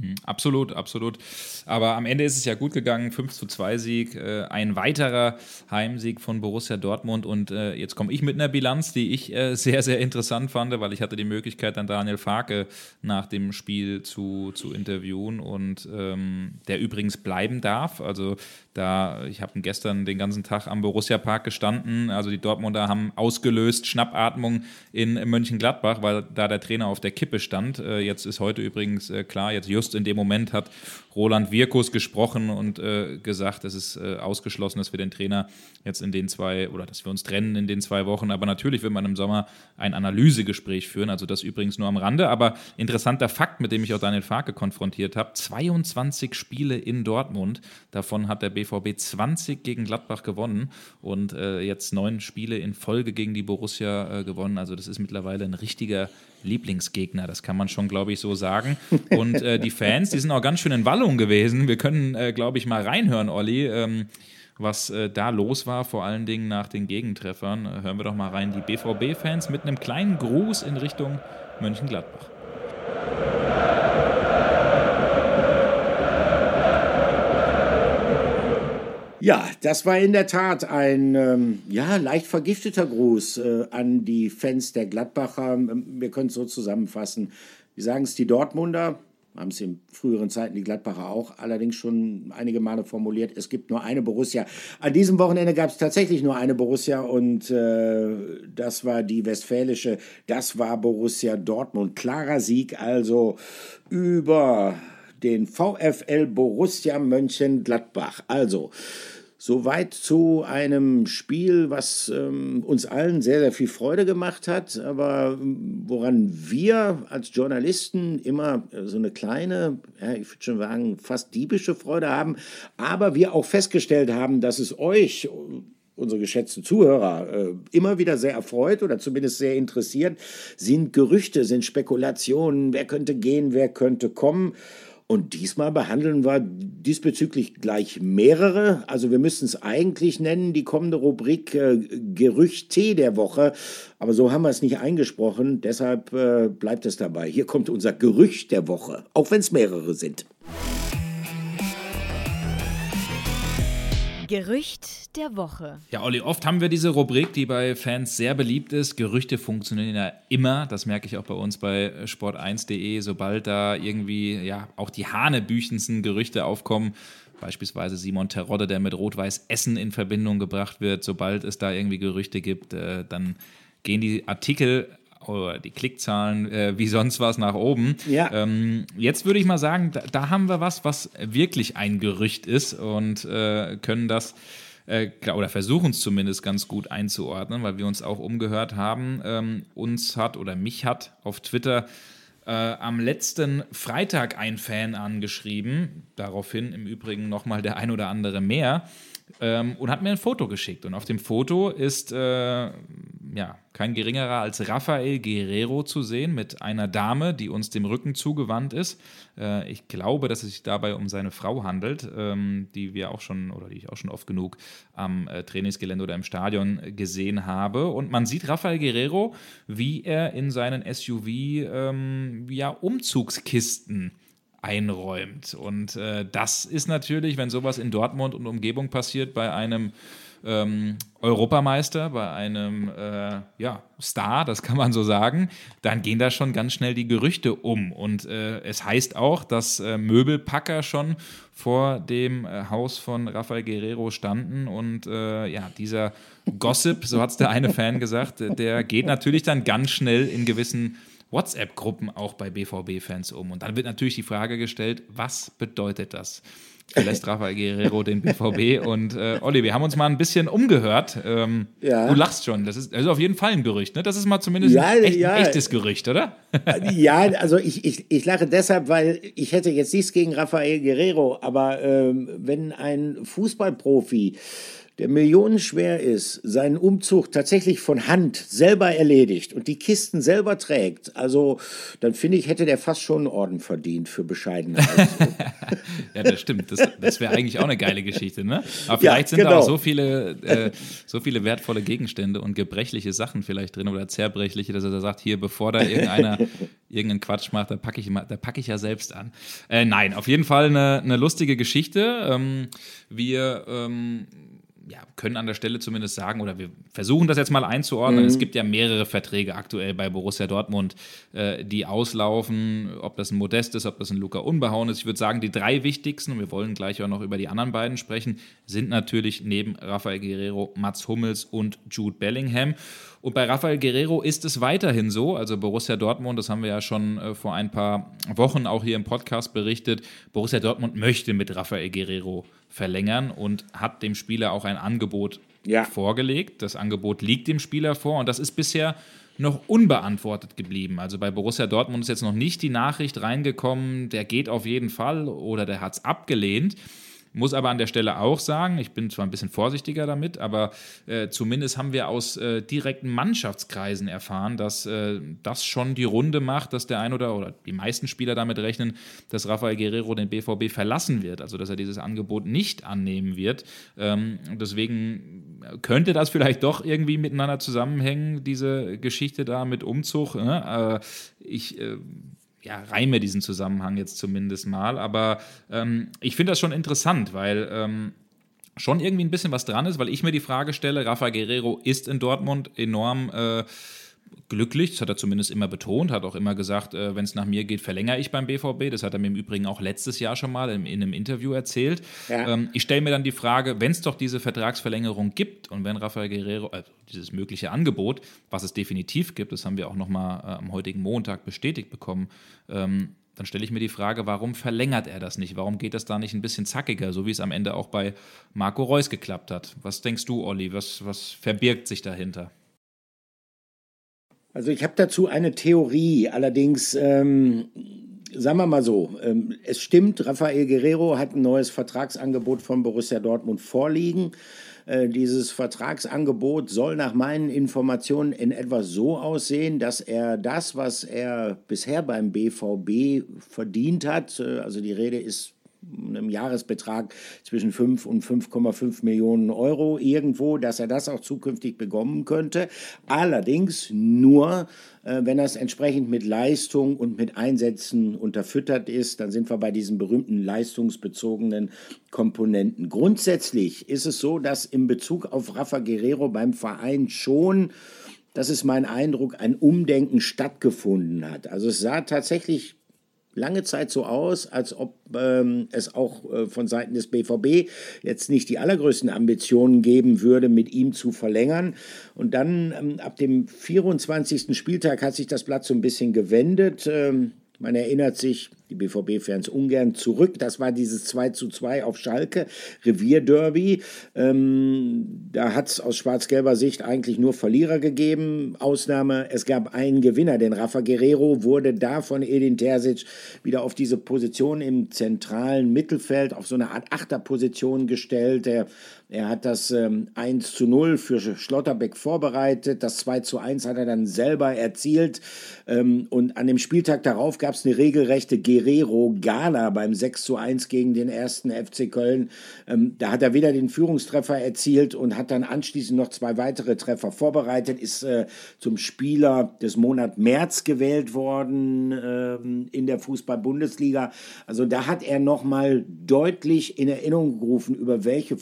Mhm. Absolut, absolut. Aber am Ende ist es ja gut gegangen. 5 zu 2 Sieg, äh, ein weiterer Heimsieg von Borussia Dortmund. Und äh, jetzt komme ich mit einer Bilanz, die ich äh, sehr, sehr interessant fand, weil ich hatte die Möglichkeit, dann Daniel Farke nach dem Spiel zu, zu interviewen und ähm, der übrigens bleiben darf. Also Da, ich habe gestern den ganzen Tag am Borussia Park gestanden. Also die Dortmunder haben ausgelöst Schnappatmung in Mönchengladbach, weil da der Trainer auf der Kippe stand. Äh, jetzt ist heute übrigens äh, klar, jetzt just in dem Moment hat Roland Wirkus gesprochen und äh, gesagt, es ist äh, ausgeschlossen, dass wir den Trainer jetzt in den zwei oder dass wir uns trennen in den zwei Wochen. Aber natürlich wird man im Sommer ein Analysegespräch führen. Also das übrigens nur am Rande. Aber interessanter Fakt, mit dem ich auch Daniel Farke konfrontiert habe: 22 Spiele in Dortmund. Davon hat der BVB 20 gegen Gladbach gewonnen und äh, jetzt neun Spiele in Folge gegen die Borussia äh, gewonnen. Also das ist mittlerweile ein richtiger Lieblingsgegner, das kann man schon, glaube ich, so sagen. Und äh, die Fans, die sind auch ganz schön in Wallung gewesen. Wir können, äh, glaube ich, mal reinhören, Olli. Ähm, was äh, da los war, vor allen Dingen nach den Gegentreffern. Hören wir doch mal rein. Die BVB-Fans mit einem kleinen Gruß in Richtung Mönchengladbach. Ja, das war in der Tat ein ähm, ja, leicht vergifteter Gruß äh, an die Fans der Gladbacher. Ähm, wir können es so zusammenfassen. Wie sagen es die Dortmunder? Haben es in früheren Zeiten die Gladbacher auch allerdings schon einige Male formuliert. Es gibt nur eine Borussia. An diesem Wochenende gab es tatsächlich nur eine Borussia und äh, das war die westfälische. Das war Borussia Dortmund. Klarer Sieg also über den VfL Borussia Mönchengladbach. Also Soweit zu einem Spiel, was ähm, uns allen sehr, sehr viel Freude gemacht hat, aber ähm, woran wir als Journalisten immer äh, so eine kleine, ja, ich würde schon sagen, fast diebische Freude haben, aber wir auch festgestellt haben, dass es euch, unsere geschätzten Zuhörer, äh, immer wieder sehr erfreut oder zumindest sehr interessiert, sind Gerüchte, sind Spekulationen, wer könnte gehen, wer könnte kommen. Und diesmal behandeln wir diesbezüglich gleich mehrere. Also wir müssen es eigentlich nennen, die kommende Rubrik äh, Gerüchte der Woche. Aber so haben wir es nicht eingesprochen. Deshalb äh, bleibt es dabei. Hier kommt unser Gerücht der Woche, auch wenn es mehrere sind. Gerücht der Woche. Ja, Olli, oft haben wir diese Rubrik, die bei Fans sehr beliebt ist. Gerüchte funktionieren ja immer. Das merke ich auch bei uns bei sport1.de. Sobald da irgendwie ja auch die hanebüchensten Gerüchte aufkommen, beispielsweise Simon Terodde, der mit Rot-Weiß Essen in Verbindung gebracht wird, sobald es da irgendwie Gerüchte gibt, äh, dann gehen die Artikel oder die Klickzahlen äh, wie sonst was nach oben. Ja. Ähm, jetzt würde ich mal sagen, da, da, haben wir was, was wirklich ein Gerücht ist und äh, können das äh, oder versuchen es zumindest ganz gut einzuordnen, weil wir uns auch umgehört haben. Ähm, uns hat oder mich hat auf Twitter äh, am letzten Freitag ein Fan angeschrieben, daraufhin im Übrigen nochmal der ein oder andere mehr, ähm, und hat mir ein Foto geschickt. Und auf dem Foto ist äh, ja, kein geringerer als Rafael Guerrero zu sehen mit einer Dame, die uns dem Rücken zugewandt ist. Äh, ich glaube, dass es sich dabei um seine Frau handelt, ähm, die wir auch schon oder die ich auch schon oft genug am äh, Trainingsgelände oder im Stadion gesehen habe. Und man sieht Rafael Guerrero, wie er in seinen SUV ähm, ja, Umzugskisten einräumt. Und äh, das ist natürlich, wenn sowas in Dortmund und Umgebung passiert, bei einem ähm, Europameister, bei einem äh, ja, Star, das kann man so sagen, dann gehen da schon ganz schnell die Gerüchte um. Und äh, es heißt auch, dass äh, Möbelpacker schon vor dem äh, Haus von Rafael Guerrero standen. Und äh, ja, dieser Gossip, so hat es der eine Fan gesagt, der geht natürlich dann ganz schnell in gewissen WhatsApp-Gruppen auch bei BVB-Fans um. Und dann wird natürlich die Frage gestellt, was bedeutet das? verlässt Rafael Guerrero den BVB. Und äh, Olli, wir haben uns mal ein bisschen umgehört. Ähm, ja. Du lachst schon. Das ist also auf jeden Fall ein Gerücht. Ne? Das ist mal zumindest ja, ein, echt, ja. ein, echtes Gerücht, oder? ja, also ich, ich, ich lache deshalb, weil ich hätte jetzt nichts gegen Rafael Guerrero, aber ähm, wenn ein Fußballprofi der millionenschwer ist, seinen Umzug tatsächlich von Hand selber erledigt und die Kisten selber trägt, also dann finde ich, hätte der fast schon einen Orden verdient für Bescheidenheit. ja, das stimmt. Das, das wäre eigentlich auch eine geile Geschichte, ne? Aber vielleicht ja, sind genau. da auch so viele, äh, so viele wertvolle Gegenstände und gebrechliche Sachen vielleicht drin oder zerbrechliche, dass er da sagt, hier, bevor da irgendeiner irgendeinen Quatsch macht, da packe ich, pack ich ja selbst an. Äh, nein, auf jeden Fall eine, eine lustige Geschichte. Ähm, wir ähm, ja, können an der Stelle zumindest sagen, oder wir versuchen das jetzt mal einzuordnen. Mhm. Es gibt ja mehrere Verträge aktuell bei Borussia Dortmund, äh, die auslaufen, ob das ein Modest ist, ob das ein Luca Unbehauen ist. Ich würde sagen, die drei wichtigsten, und wir wollen gleich auch noch über die anderen beiden sprechen, sind natürlich neben Rafael Guerrero, Mats Hummels und Jude Bellingham. Und bei Rafael Guerrero ist es weiterhin so, also Borussia Dortmund, das haben wir ja schon äh, vor ein paar Wochen auch hier im Podcast berichtet, Borussia Dortmund möchte mit Rafael Guerrero verlängern und hat dem Spieler auch ein Angebot ja. vorgelegt. Das Angebot liegt dem Spieler vor und das ist bisher noch unbeantwortet geblieben. Also bei Borussia Dortmund ist jetzt noch nicht die Nachricht reingekommen, der geht auf jeden Fall oder der hat es abgelehnt. Muss aber an der Stelle auch sagen, ich bin zwar ein bisschen vorsichtiger damit, aber äh, zumindest haben wir aus äh, direkten Mannschaftskreisen erfahren, dass äh, das schon die Runde macht, dass der ein oder, oder die meisten Spieler damit rechnen, dass Rafael Guerrero den BVB verlassen wird, also dass er dieses Angebot nicht annehmen wird. Ähm, deswegen könnte das vielleicht doch irgendwie miteinander zusammenhängen, diese Geschichte da mit Umzug. Ne? Äh, ich äh, ja, reime diesen Zusammenhang jetzt zumindest mal. Aber ähm, ich finde das schon interessant, weil ähm, schon irgendwie ein bisschen was dran ist, weil ich mir die Frage stelle, Rafa Guerrero ist in Dortmund enorm äh, glücklich, das hat er zumindest immer betont, hat auch immer gesagt, äh, wenn es nach mir geht, verlängere ich beim BVB. Das hat er mir im Übrigen auch letztes Jahr schon mal in, in einem Interview erzählt. Ja. Ähm, ich stelle mir dann die Frage, wenn es doch diese Vertragsverlängerung gibt und wenn Rafael Guerrero, also dieses mögliche Angebot, was es definitiv gibt, das haben wir auch nochmal äh, am heutigen Montag bestätigt bekommen, ähm, dann stelle ich mir die Frage, warum verlängert er das nicht? Warum geht das da nicht ein bisschen zackiger, so wie es am Ende auch bei Marco Reus geklappt hat? Was denkst du, Olli? Was, was verbirgt sich dahinter? Also ich habe dazu eine Theorie, allerdings ähm, sagen wir mal so, ähm, es stimmt, Rafael Guerrero hat ein neues Vertragsangebot von Borussia Dortmund vorliegen. Äh, dieses Vertragsangebot soll nach meinen Informationen in etwa so aussehen, dass er das, was er bisher beim BVB verdient hat, äh, also die Rede ist einem Jahresbetrag zwischen 5 und 5,5 Millionen Euro irgendwo, dass er das auch zukünftig bekommen könnte. Allerdings nur, äh, wenn das entsprechend mit Leistung und mit Einsätzen unterfüttert ist, dann sind wir bei diesen berühmten leistungsbezogenen Komponenten. Grundsätzlich ist es so, dass in Bezug auf Rafa Guerrero beim Verein schon das ist mein Eindruck, ein Umdenken stattgefunden hat. Also es sah tatsächlich lange Zeit so aus, als ob ähm, es auch äh, von Seiten des BVB jetzt nicht die allergrößten Ambitionen geben würde, mit ihm zu verlängern. Und dann ähm, ab dem 24. Spieltag hat sich das Blatt so ein bisschen gewendet. Ähm, man erinnert sich, die BVB-Fans ungern zurück. Das war dieses 2 zu 2 auf Schalke, Revierderby. Ähm, da hat es aus schwarz-gelber Sicht eigentlich nur Verlierer gegeben. Ausnahme, es gab einen Gewinner, denn Rafa Guerrero wurde da von Edin Terzic wieder auf diese Position im zentralen Mittelfeld, auf so eine Art Achterposition gestellt. Er, er hat das ähm, 1 zu 0 für Schlotterbeck vorbereitet. Das 2 zu 1 hat er dann selber erzielt. Ähm, und an dem Spieltag darauf gab es eine regelrechte G Guerrero Gala beim 6 zu 1 gegen den ersten FC Köln. Ähm, da hat er wieder den Führungstreffer erzielt und hat dann anschließend noch zwei weitere Treffer vorbereitet, ist äh, zum Spieler des Monats März gewählt worden ähm, in der Fußball-Bundesliga. Also da hat er nochmal deutlich in Erinnerung gerufen, über welche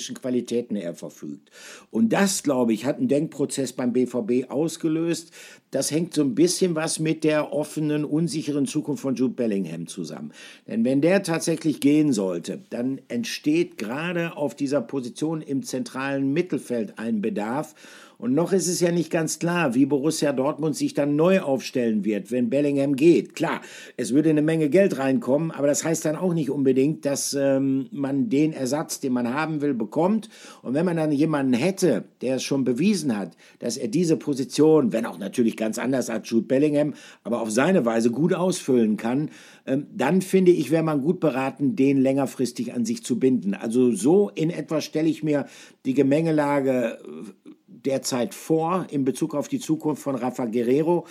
fußballerischen Qualitäten er verfügt. Und das, glaube ich, hat einen Denkprozess beim BVB ausgelöst. Das hängt so ein bisschen was mit der offenen, unsicheren Zukunft von Jude Bellingham zusammen. Denn wenn der tatsächlich gehen sollte, dann entsteht gerade auf dieser Position im zentralen Mittelfeld ein Bedarf. Und noch ist es ja nicht ganz klar, wie Borussia Dortmund sich dann neu aufstellen wird, wenn Bellingham geht. Klar, es würde eine Menge Geld reinkommen, aber das heißt dann auch nicht unbedingt, dass ähm, man den Ersatz, den man haben will, bekommt. Und wenn man dann jemanden hätte, der es schon bewiesen hat, dass er diese Position, wenn auch natürlich ganz anders als Jude Bellingham, aber auf seine Weise gut ausfüllen kann, ähm, dann finde ich, wäre man gut beraten, den längerfristig an sich zu binden. Also so in etwa stelle ich mir die Gemengelage äh, derzeit vor in Bezug auf die Zukunft von Rafa Guerrero.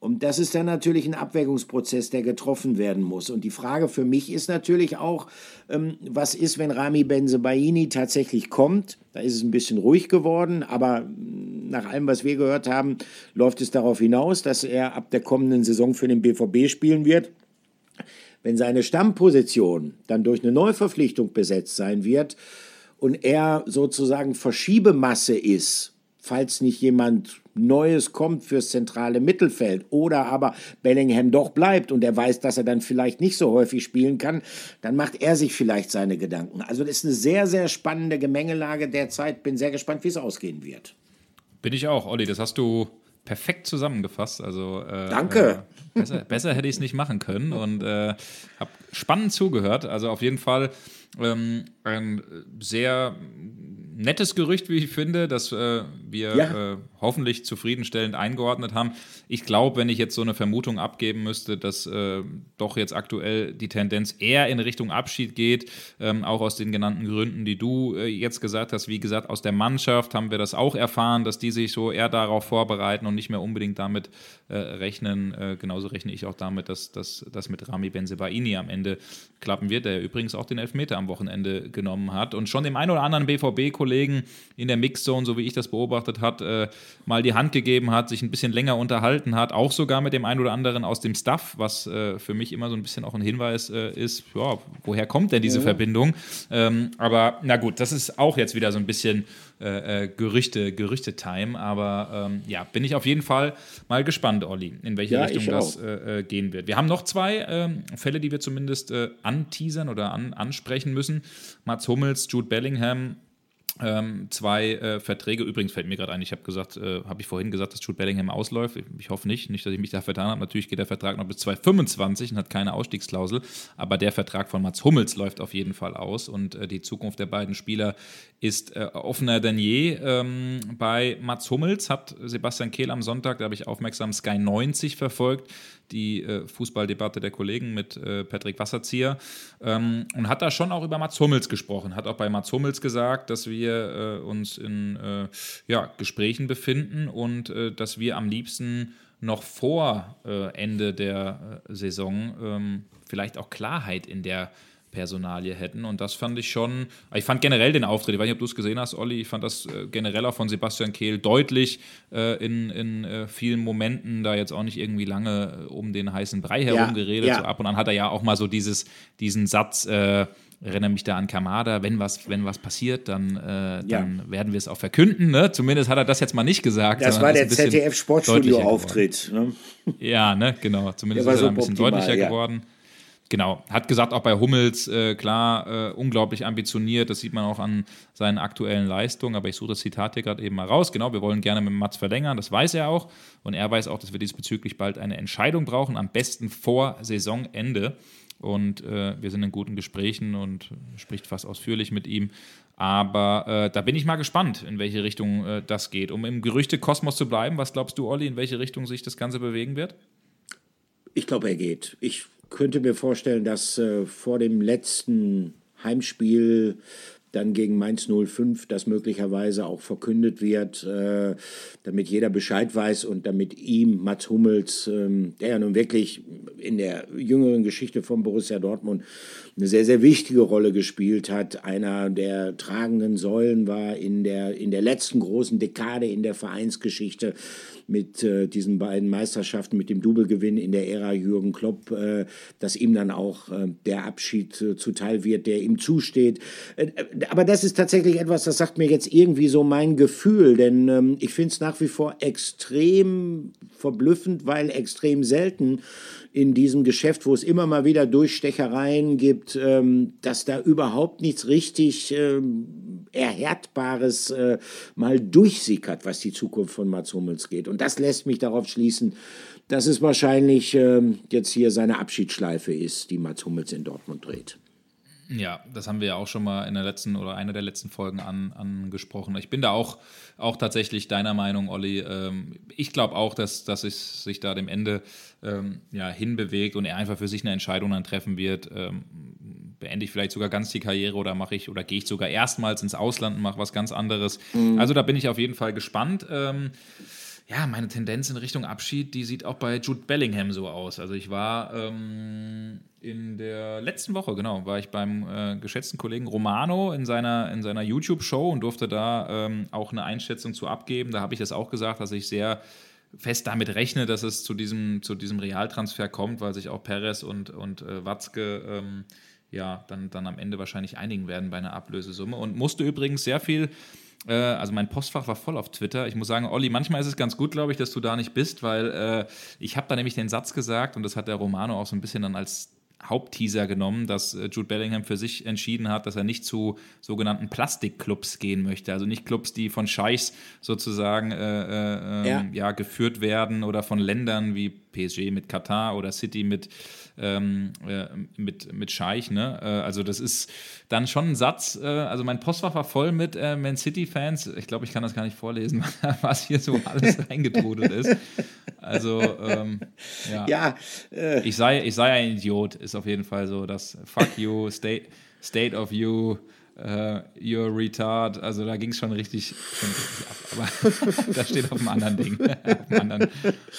Und das ist dann natürlich ein Abwägungsprozess, der getroffen werden muss. Und die Frage für mich ist natürlich auch, ähm, was ist, wenn Rami Benzebaini tatsächlich kommt? Da ist es ein bisschen ruhig geworden, aber nach allem, was wir gehört haben, läuft es darauf hinaus, dass er ab der kommenden Saison für den BVB spielen wird. Wenn seine Stammposition dann durch eine Neuverpflichtung besetzt sein wird, und er sozusagen Verschiebemasse ist, falls nicht jemand Neues kommt fürs zentrale Mittelfeld oder aber Bellingham doch bleibt und er weiß, dass er dann vielleicht nicht so häufig spielen kann, dann macht er sich vielleicht seine Gedanken. Also das ist eine sehr, sehr spannende Gemengelage derzeit. Bin sehr gespannt, wie es ausgehen wird. Bin ich auch, Olli. Das hast du perfekt zusammengefasst. Also, äh, Danke. Äh, besser, besser, hätte ich es nicht machen können und äh, habe spannend zugehört. Also auf jeden Fall ähm, ein sehr nettes Gerücht, wie ich finde, dass äh, wir ja. äh, hoffentlich zufriedenstellend eingeordnet haben. Ich glaube, wenn ich jetzt so eine Vermutung abgeben müsste, dass äh, doch jetzt aktuell die Tendenz eher in Richtung Abschied geht, ähm, auch aus den genannten Gründen, die du äh, jetzt gesagt hast. Wie gesagt, aus der Mannschaft haben wir das auch erfahren, dass die sich so eher darauf vorbereiten und nicht mehr unbedingt damit äh, rechnen. Äh, genauso rechne ich auch damit, dass das mit Rami Benzebaini am Ende klappen wird, der übrigens auch den Elfmeter am Wochenende genommen hat und schon dem einen oder anderen BVB-Kollegen in der Mixzone, so wie ich das beobachtet hat, äh, mal die Hand gegeben hat, sich ein bisschen länger unterhalten hat, auch sogar mit dem einen oder anderen aus dem Staff, was äh, für mich immer so ein bisschen auch ein Hinweis äh, ist, ja, woher kommt denn diese ja. Verbindung? Ähm, aber na gut, das ist auch jetzt wieder so ein bisschen äh, äh, Gerüchte, Gerüchte-Time. Aber ähm, ja, bin ich auf jeden Fall mal gespannt, Olli, in welche ja, Richtung das äh, gehen wird. Wir haben noch zwei ähm, Fälle, die wir zumindest anteasern oder an, ansprechen müssen. Mats Hummels, Jude Bellingham ähm, zwei äh, Verträge. Übrigens fällt mir gerade ein, ich habe gesagt, äh, habe ich vorhin gesagt, dass Jude Bellingham ausläuft. Ich, ich, hoffe nicht, nicht, dass ich mich da vertan habe. Natürlich geht der Vertrag noch bis 2025 und hat keine Ausstiegsklausel. Aber der Vertrag von Mats Hummels läuft auf jeden Fall aus und äh, die Zukunft der beiden Spieler ist äh, offener denn je. Ähm, bei Mats Hummels hat Sebastian Kehl am Sonntag, da habe ich aufmerksam Sky 90 verfolgt, die äh, Fußballdebatte der Kollegen mit äh, Patrick Wasserzieher ähm, und hat da schon auch über Mats Hummels gesprochen. Hat auch bei Mats Hummels gesagt, dass wir äh, uns in äh, ja, Gesprächen befinden und äh, dass wir am liebsten noch vor äh, Ende der Saison ähm, vielleicht auch Klarheit in der Personalie hätten. Und das fand ich schon, ich fand generell den Auftritt, ich weiß nicht, ob du es gesehen hast, Olli, ich fand das äh, generell auch von Sebastian Kehl deutlich äh, in, in äh, vielen Momenten, da jetzt auch nicht irgendwie lange äh, um den heißen Brei herum geredet. Ja. So ab und an hat er ja auch mal so dieses, diesen Satz, äh, erinnere mich da an Kamada, wenn was, wenn was passiert, dann, äh, dann ja. werden wir es auch verkünden. Ne? Zumindest hat er das jetzt mal nicht gesagt. Das war der ZDF-Sportstudio-Auftritt. Ne? Ja, ne, genau. Zumindest ist er so ein bisschen deutlicher ja. geworden. Genau, hat gesagt, auch bei Hummels, äh, klar, äh, unglaublich ambitioniert, das sieht man auch an seinen aktuellen Leistungen, aber ich suche das Zitat hier gerade eben mal raus. Genau, wir wollen gerne mit Mats verlängern, das weiß er auch und er weiß auch, dass wir diesbezüglich bald eine Entscheidung brauchen, am besten vor Saisonende und äh, wir sind in guten Gesprächen und spricht fast ausführlich mit ihm. Aber äh, da bin ich mal gespannt, in welche Richtung äh, das geht. Um im Gerüchte-Kosmos zu bleiben, was glaubst du, Olli, in welche Richtung sich das Ganze bewegen wird? Ich glaube, er geht. Ich könnte mir vorstellen, dass äh, vor dem letzten Heimspiel dann gegen Mainz 05 das möglicherweise auch verkündet wird, äh, damit jeder Bescheid weiß und damit ihm, Mats Hummels, ähm, der ja nun wirklich in der jüngeren Geschichte von Borussia Dortmund eine sehr, sehr wichtige Rolle gespielt hat, einer der tragenden Säulen war in der, in der letzten großen Dekade in der Vereinsgeschichte, mit äh, diesen beiden Meisterschaften, mit dem Doublegewinn in der Ära Jürgen Klopp, äh, dass ihm dann auch äh, der Abschied äh, zuteil wird, der ihm zusteht. Äh, aber das ist tatsächlich etwas, das sagt mir jetzt irgendwie so mein Gefühl, denn ähm, ich finde es nach wie vor extrem verblüffend, weil extrem selten in diesem Geschäft, wo es immer mal wieder Durchstechereien gibt, ähm, dass da überhaupt nichts richtig ähm, Erhärtbares äh, mal durchsickert, was die Zukunft von Mats Hummels geht. Und das lässt mich darauf schließen, dass es wahrscheinlich ähm, jetzt hier seine Abschiedsschleife ist, die Mats Hummels in Dortmund dreht. Ja, das haben wir ja auch schon mal in der letzten oder einer der letzten Folgen an, angesprochen. Ich bin da auch, auch tatsächlich deiner Meinung, Olli. Ähm, ich glaube auch, dass, dass es sich da dem Ende ähm, ja, hinbewegt und er einfach für sich eine Entscheidung dann treffen wird. Ähm, beende ich vielleicht sogar ganz die Karriere oder mache ich oder gehe ich sogar erstmals ins Ausland und mache was ganz anderes. Mhm. Also da bin ich auf jeden Fall gespannt. Ja, meine Tendenz in Richtung Abschied, die sieht auch bei Jude Bellingham so aus. Also ich war ähm, in der letzten Woche, genau, war ich beim äh, geschätzten Kollegen Romano in seiner, in seiner YouTube-Show und durfte da ähm, auch eine Einschätzung zu abgeben. Da habe ich das auch gesagt, dass ich sehr fest damit rechne, dass es zu diesem, zu diesem Realtransfer kommt, weil sich auch Perez und, und äh, Watzke ähm, ja, dann, dann am Ende wahrscheinlich einigen werden bei einer Ablösesumme. Und musste übrigens sehr viel äh, also mein Postfach war voll auf Twitter. Ich muss sagen, Olli, manchmal ist es ganz gut, glaube ich, dass du da nicht bist, weil äh, ich habe da nämlich den Satz gesagt und das hat der Romano auch so ein bisschen dann als Hauptteaser genommen, dass äh, Jude Bellingham für sich entschieden hat, dass er nicht zu sogenannten Plastikclubs gehen möchte. Also nicht Clubs, die von Scheichs sozusagen äh, äh, ähm, ja. ja. geführt werden oder von Ländern wie PSG mit Katar oder City mit ähm, äh, mit, mit Scheich. Ne? Äh, also das ist dann schon ein Satz. Äh, also mein Postfach war voll mit äh, Man City-Fans. Ich glaube, ich kann das gar nicht vorlesen, was hier so alles reingetrudelt ist. Also ähm, ja, ja äh. ich, sei, ich sei ein Idiot, ist auf jeden Fall so. Das Fuck you, State, state of you uh, you're retard. Also da ging es schon richtig, schon richtig ab. Aber das steht auf einem anderen Ding, auf einem anderen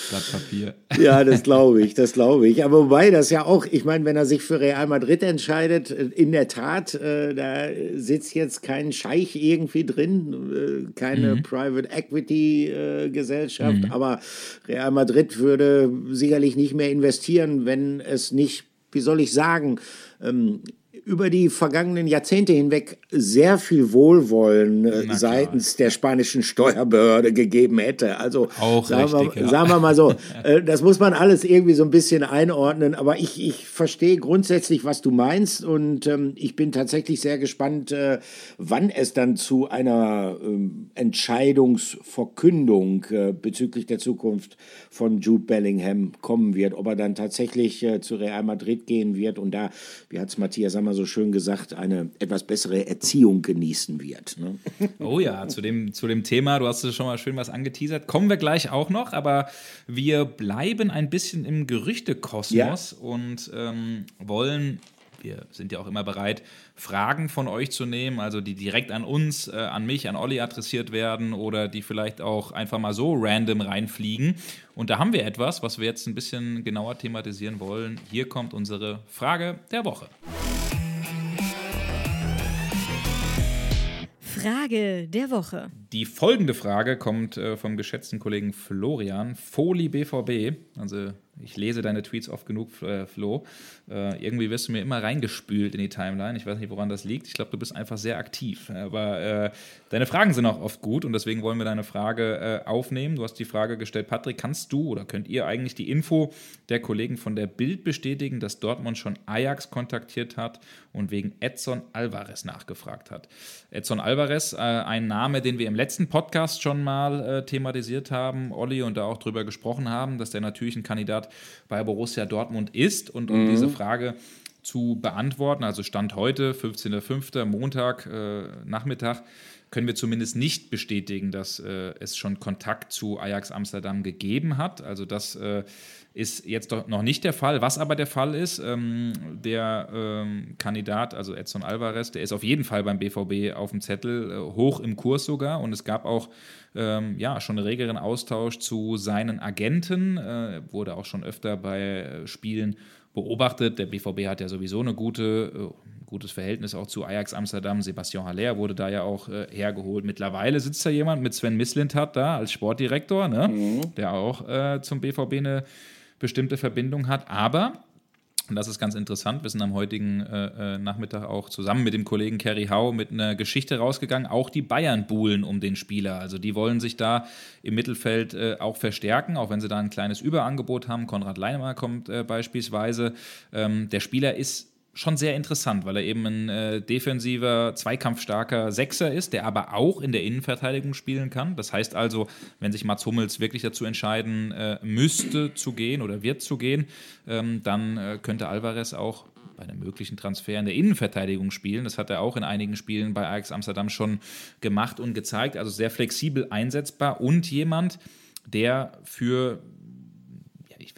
Blatt Papier. Ja, das glaube ich, das glaube ich. Aber wobei das ja auch, ich meine, wenn er sich für Real Madrid entscheidet, äh, in der Tat, äh, da sitzt jetzt kein Scheich irgendwie drin, äh, keine mhm. Private Equity äh, Gesellschaft, mhm. aber Real Madrid würde sicherlich nicht mehr investieren, wenn es nicht, wie soll ich sagen, ähm, über die vergangenen Jahrzehnte hinweg sehr viel Wohlwollen äh, seitens der spanischen Steuerbehörde gegeben hätte. Also Auch sagen, richtig, wir, ja. sagen wir mal so, äh, das muss man alles irgendwie so ein bisschen einordnen. Aber ich, ich verstehe grundsätzlich, was du meinst und ähm, ich bin tatsächlich sehr gespannt, äh, wann es dann zu einer ähm, Entscheidungsverkündung äh, bezüglich der Zukunft von Jude Bellingham kommen wird. Ob er dann tatsächlich äh, zu Real Madrid gehen wird und da, wie hat es Matthias Sammer so schön gesagt, eine etwas bessere Erziehung genießen wird. Ne? Oh ja, zu dem, zu dem Thema, du hast schon mal schön was angeteasert, kommen wir gleich auch noch, aber wir bleiben ein bisschen im Gerüchtekosmos ja. und ähm, wollen wir sind ja auch immer bereit, Fragen von euch zu nehmen, also die direkt an uns, äh, an mich, an Olli adressiert werden oder die vielleicht auch einfach mal so random reinfliegen. Und da haben wir etwas, was wir jetzt ein bisschen genauer thematisieren wollen. Hier kommt unsere Frage der Woche. Frage der Woche. Die folgende Frage kommt äh, vom geschätzten Kollegen Florian, Foli BVB. Also ich lese deine Tweets oft genug, äh, Flo. Äh, irgendwie wirst du mir immer reingespült in die Timeline. Ich weiß nicht, woran das liegt. Ich glaube, du bist einfach sehr aktiv. Aber äh, deine Fragen sind auch oft gut und deswegen wollen wir deine Frage äh, aufnehmen. Du hast die Frage gestellt, Patrick, kannst du oder könnt ihr eigentlich die Info der Kollegen von der Bild bestätigen, dass Dortmund schon Ajax kontaktiert hat und wegen Edson Alvarez nachgefragt hat? Edson Alvarez, äh, ein Name, den wir im letzten Podcast schon mal äh, thematisiert haben, Olli, und da auch drüber gesprochen haben, dass der natürlich ein Kandidat bei Borussia Dortmund ist und um mhm. diese Frage zu beantworten, also Stand heute, 15.05. Montag, äh, Nachmittag, können wir zumindest nicht bestätigen, dass äh, es schon Kontakt zu Ajax Amsterdam gegeben hat. Also das äh, ist jetzt doch noch nicht der Fall. Was aber der Fall ist, ähm, der ähm, Kandidat, also Edson Alvarez, der ist auf jeden Fall beim BVB auf dem Zettel, äh, hoch im Kurs sogar. Und es gab auch ähm, ja, schon einen regeren Austausch zu seinen Agenten, äh, wurde auch schon öfter bei äh, Spielen beobachtet. Der BVB hat ja sowieso eine gute, äh, gutes Verhältnis auch zu Ajax Amsterdam. Sebastian Haller wurde da ja auch äh, hergeholt. Mittlerweile sitzt da jemand mit Sven Mislintat da als Sportdirektor, ne? Mhm. der auch äh, zum BVB eine bestimmte Verbindung hat. Aber und das ist ganz interessant. Wir sind am heutigen äh, äh, Nachmittag auch zusammen mit dem Kollegen Kerry Hau mit einer Geschichte rausgegangen. Auch die Bayern buhlen um den Spieler. Also die wollen sich da im Mittelfeld äh, auch verstärken, auch wenn sie da ein kleines Überangebot haben. Konrad Leinemann kommt äh, beispielsweise. Ähm, der Spieler ist schon sehr interessant, weil er eben ein äh, defensiver, zweikampfstarker Sechser ist, der aber auch in der Innenverteidigung spielen kann. Das heißt also, wenn sich Mats Hummels wirklich dazu entscheiden äh, müsste zu gehen oder wird zu gehen, ähm, dann äh, könnte Alvarez auch bei einem möglichen Transfer in der Innenverteidigung spielen. Das hat er auch in einigen Spielen bei Ajax Amsterdam schon gemacht und gezeigt. Also sehr flexibel einsetzbar und jemand, der für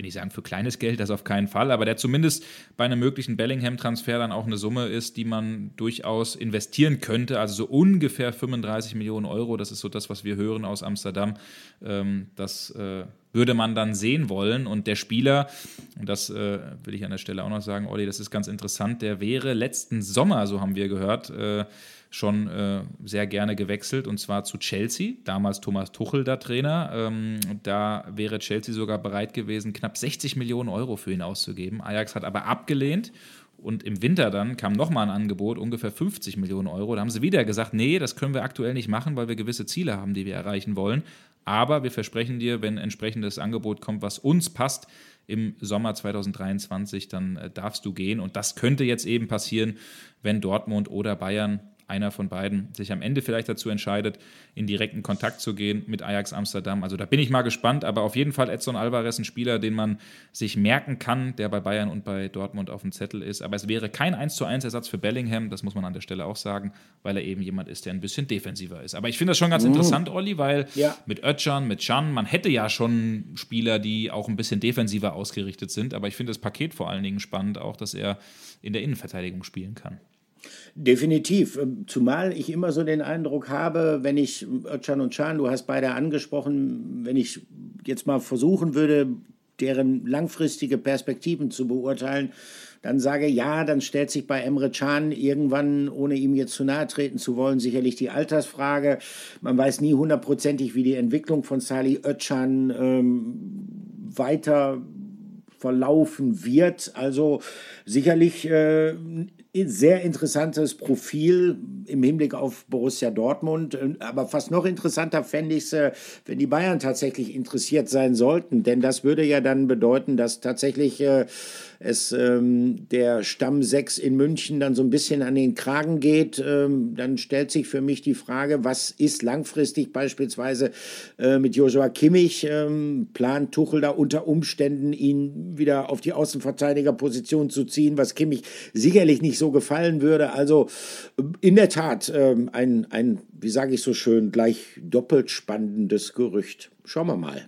will nicht sagen für kleines Geld, das auf keinen Fall, aber der zumindest bei einem möglichen Bellingham-Transfer dann auch eine Summe ist, die man durchaus investieren könnte. Also so ungefähr 35 Millionen Euro, das ist so das, was wir hören aus Amsterdam. Ähm, das äh, würde man dann sehen wollen. Und der Spieler, und das äh, will ich an der Stelle auch noch sagen, Olli, das ist ganz interessant, der wäre letzten Sommer, so haben wir gehört, äh, schon äh, sehr gerne gewechselt und zwar zu Chelsea. Damals Thomas Tuchel der Trainer. Ähm, da wäre Chelsea sogar bereit gewesen, knapp 60 Millionen Euro für ihn auszugeben. Ajax hat aber abgelehnt Und im Winter dann kam nochmal ein Angebot, ungefähr 50 Millionen Euro. Da haben sie wieder gesagt, nee, das können wir aktuell nicht machen, weil wir gewisse Ziele haben, die wir erreichen wollen. Aber wir versprechen dir, wenn entsprechendes Angebot kommt, was uns passt, im Sommer 2023, dann äh, darfst du gehen. Und das könnte jetzt eben passieren, wenn Dortmund oder Bayern einer von beiden sich am Ende vielleicht dazu entscheidet, in direkten Kontakt zu gehen mit Ajax Amsterdam. Also da bin ich mal gespannt, aber auf jeden Fall Edson Alvarez ein Spieler, den man sich merken kann, der bei Bayern und bei Dortmund auf dem Zettel ist. Aber es wäre kein 1 zu 1 Ersatz für Bellingham, das muss man an der Stelle auch sagen, weil er eben jemand ist, der ein bisschen defensiver ist. Aber ich finde das schon ganz mhm. interessant, Olli, weil ja. mit Özcan, mit Can, man hätte ja schon Spieler, die auch ein bisschen defensiver ausgerichtet sind, aber ich finde das Paket vor allen Dingen spannend, auch dass er in der Innenverteidigung spielen kann. Definitiv. Ähm, zumal ich immer so den Eindruck habe, wenn ich, Özcan und Can, du hast beide angesprochen, wenn ich jetzt mal versuchen würde, deren langfristige Perspektiven zu beurteilen, dann sage ja, dann stellt sich bei Emre Can irgendwann, ohne ihm jetzt zu nahe treten zu wollen, sicherlich die Altersfrage. Man weiß nie hundertprozentig, wie die Entwicklung von Salih Özcan ähm, weiter verlaufen wird. Also sicherlich äh, sehr interessantes Profil im Hinblick auf Borussia Dortmund. Aber fast noch interessanter fände ich es, äh, wenn die Bayern tatsächlich interessiert sein sollten. Denn das würde ja dann bedeuten, dass tatsächlich äh, es ähm, der Stamm 6 in München dann so ein bisschen an den Kragen geht, ähm, dann stellt sich für mich die Frage, was ist langfristig beispielsweise äh, mit Joshua Kimmich? Ähm, plant Tuchel da unter Umständen, ihn wieder auf die Außenverteidigerposition zu ziehen, was Kimmich sicherlich nicht so gefallen würde. Also in der Tat ähm, ein, ein, wie sage ich so schön, gleich doppelt spannendes Gerücht. Schauen wir mal.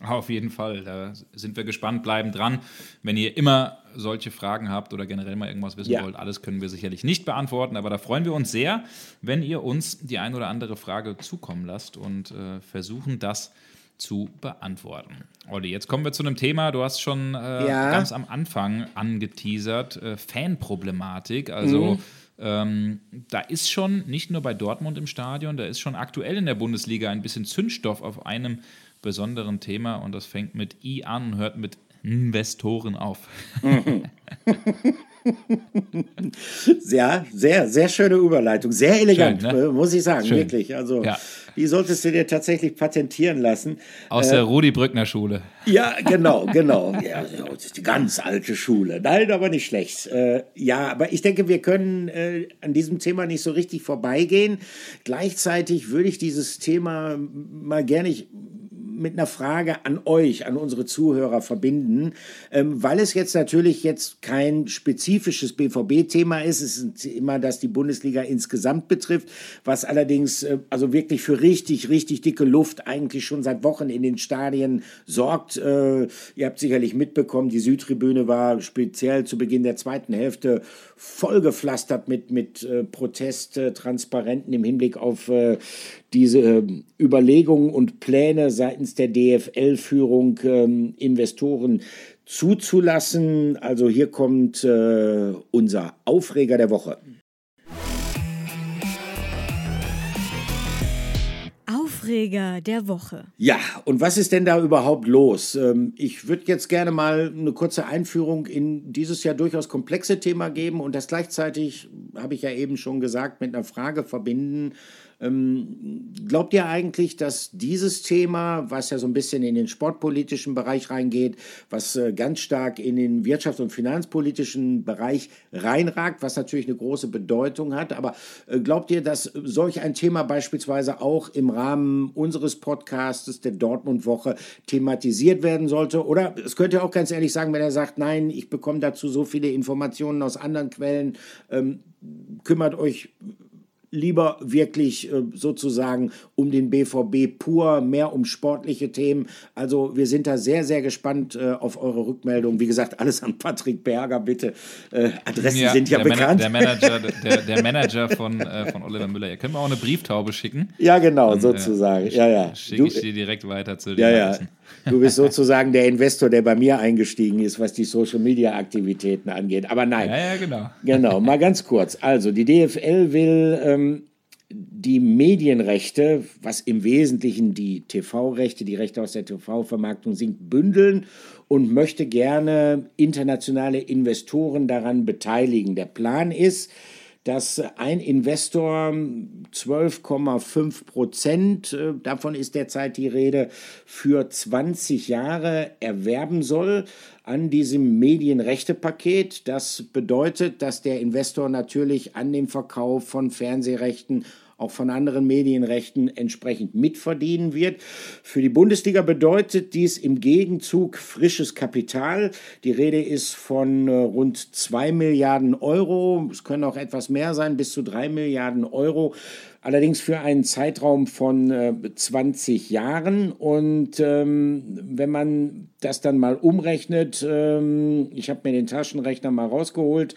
Auf jeden Fall, da sind wir gespannt, bleiben dran. Wenn ihr immer solche Fragen habt oder generell mal irgendwas wissen ja. wollt, alles können wir sicherlich nicht beantworten, aber da freuen wir uns sehr, wenn ihr uns die ein oder andere Frage zukommen lasst und äh, versuchen das zu beantworten. Olli, jetzt kommen wir zu einem Thema, du hast schon äh, ja. ganz am Anfang angeteasert, äh, Fanproblematik, also mhm ähm, da ist schon nicht nur bei Dortmund im Stadion, da ist schon aktuell in der Bundesliga ein bisschen Zündstoff auf einem besonderen Thema und das fängt mit I an und hört mit Investoren auf. sehr, sehr, sehr schöne Überleitung. Sehr elegant, Schön, ne? muss ich sagen, Schön. wirklich. Also ja. Die solltest du dir tatsächlich patentieren lassen. Aus äh, der Rudi Brückner Schule. Ja, genau, genau. Ja, das ist die ganz alte Schule. Nein, aber nicht schlecht. Äh, ja, aber ich denke, wir können äh, an diesem Thema nicht so richtig vorbeigehen. Gleichzeitig würde ich dieses Thema mal gerne mit einer Frage an euch, an unsere Zuhörer verbinden, ähm, weil es jetzt natürlich jetzt kein spezifisches BVB-Thema ist. Es ist ein Thema, das die Bundesliga insgesamt betrifft, was allerdings äh, also wirklich für richtig, richtig dicke Luft eigentlich schon seit Wochen in den Stadien sorgt. Äh, ihr habt sicherlich mitbekommen, die Südtribüne war speziell zu Beginn der zweiten Hälfte vollgepflastert mit, mit äh, Protesttransparenten im Hinblick auf äh, diese äh, Überlegungen und Pläne seitens der DFL-Führung ähm, Investoren zuzulassen. Also hier kommt äh, unser Aufreger der Woche. Aufreger der Woche. Ja, und was ist denn da überhaupt los? Ähm, ich würde jetzt gerne mal eine kurze Einführung in dieses ja durchaus komplexe Thema geben und das gleichzeitig, habe ich ja eben schon gesagt, mit einer Frage verbinden. Ähm, glaubt ihr eigentlich, dass dieses Thema, was ja so ein bisschen in den sportpolitischen Bereich reingeht, was äh, ganz stark in den wirtschafts- und finanzpolitischen Bereich reinragt, was natürlich eine große Bedeutung hat, aber äh, glaubt ihr, dass solch ein Thema beispielsweise auch im Rahmen unseres Podcasts der Dortmund-Woche thematisiert werden sollte? Oder es könnte auch ganz ehrlich sagen, wenn er sagt, nein, ich bekomme dazu so viele Informationen aus anderen Quellen, ähm, kümmert euch lieber wirklich äh, sozusagen um den BVB pur, mehr um sportliche Themen. Also wir sind da sehr, sehr gespannt äh, auf eure Rückmeldung. Wie gesagt, alles an Patrick Berger, bitte. Äh, Adressen ja, sind ja der bekannt. Man der Manager, der, der Manager von, äh, von Oliver Müller. Ihr könnt mir auch eine Brieftaube schicken. Ja, genau, Dann, sozusagen. ja, ja. Schicke ich dir direkt weiter zu den ja, ja. Du bist sozusagen der Investor, der bei mir eingestiegen ist, was die Social Media Aktivitäten angeht. Aber nein. Ja, ja, genau. Genau, mal ganz kurz. Also, die DFL will ähm, die Medienrechte, was im Wesentlichen die TV-Rechte, die Rechte aus der TV-Vermarktung sind, bündeln und möchte gerne internationale Investoren daran beteiligen. Der Plan ist, dass ein Investor 12,5 Prozent, äh, davon ist derzeit die Rede, für 20 Jahre erwerben soll an diesem Medienrechtepaket. Das bedeutet, dass der Investor natürlich an dem Verkauf von Fernsehrechten auch von anderen Medienrechten entsprechend mitverdienen wird. Für die Bundesliga bedeutet dies im Gegenzug frisches Kapital. Die Rede ist von äh, rund 2 Milliarden Euro. Es können auch etwas mehr sein, bis zu 3 Milliarden Euro allerdings für einen Zeitraum von äh, 20 Jahren. Und ähm, wenn man das dann mal umrechnet, ähm, ich habe mir den Taschenrechner mal rausgeholt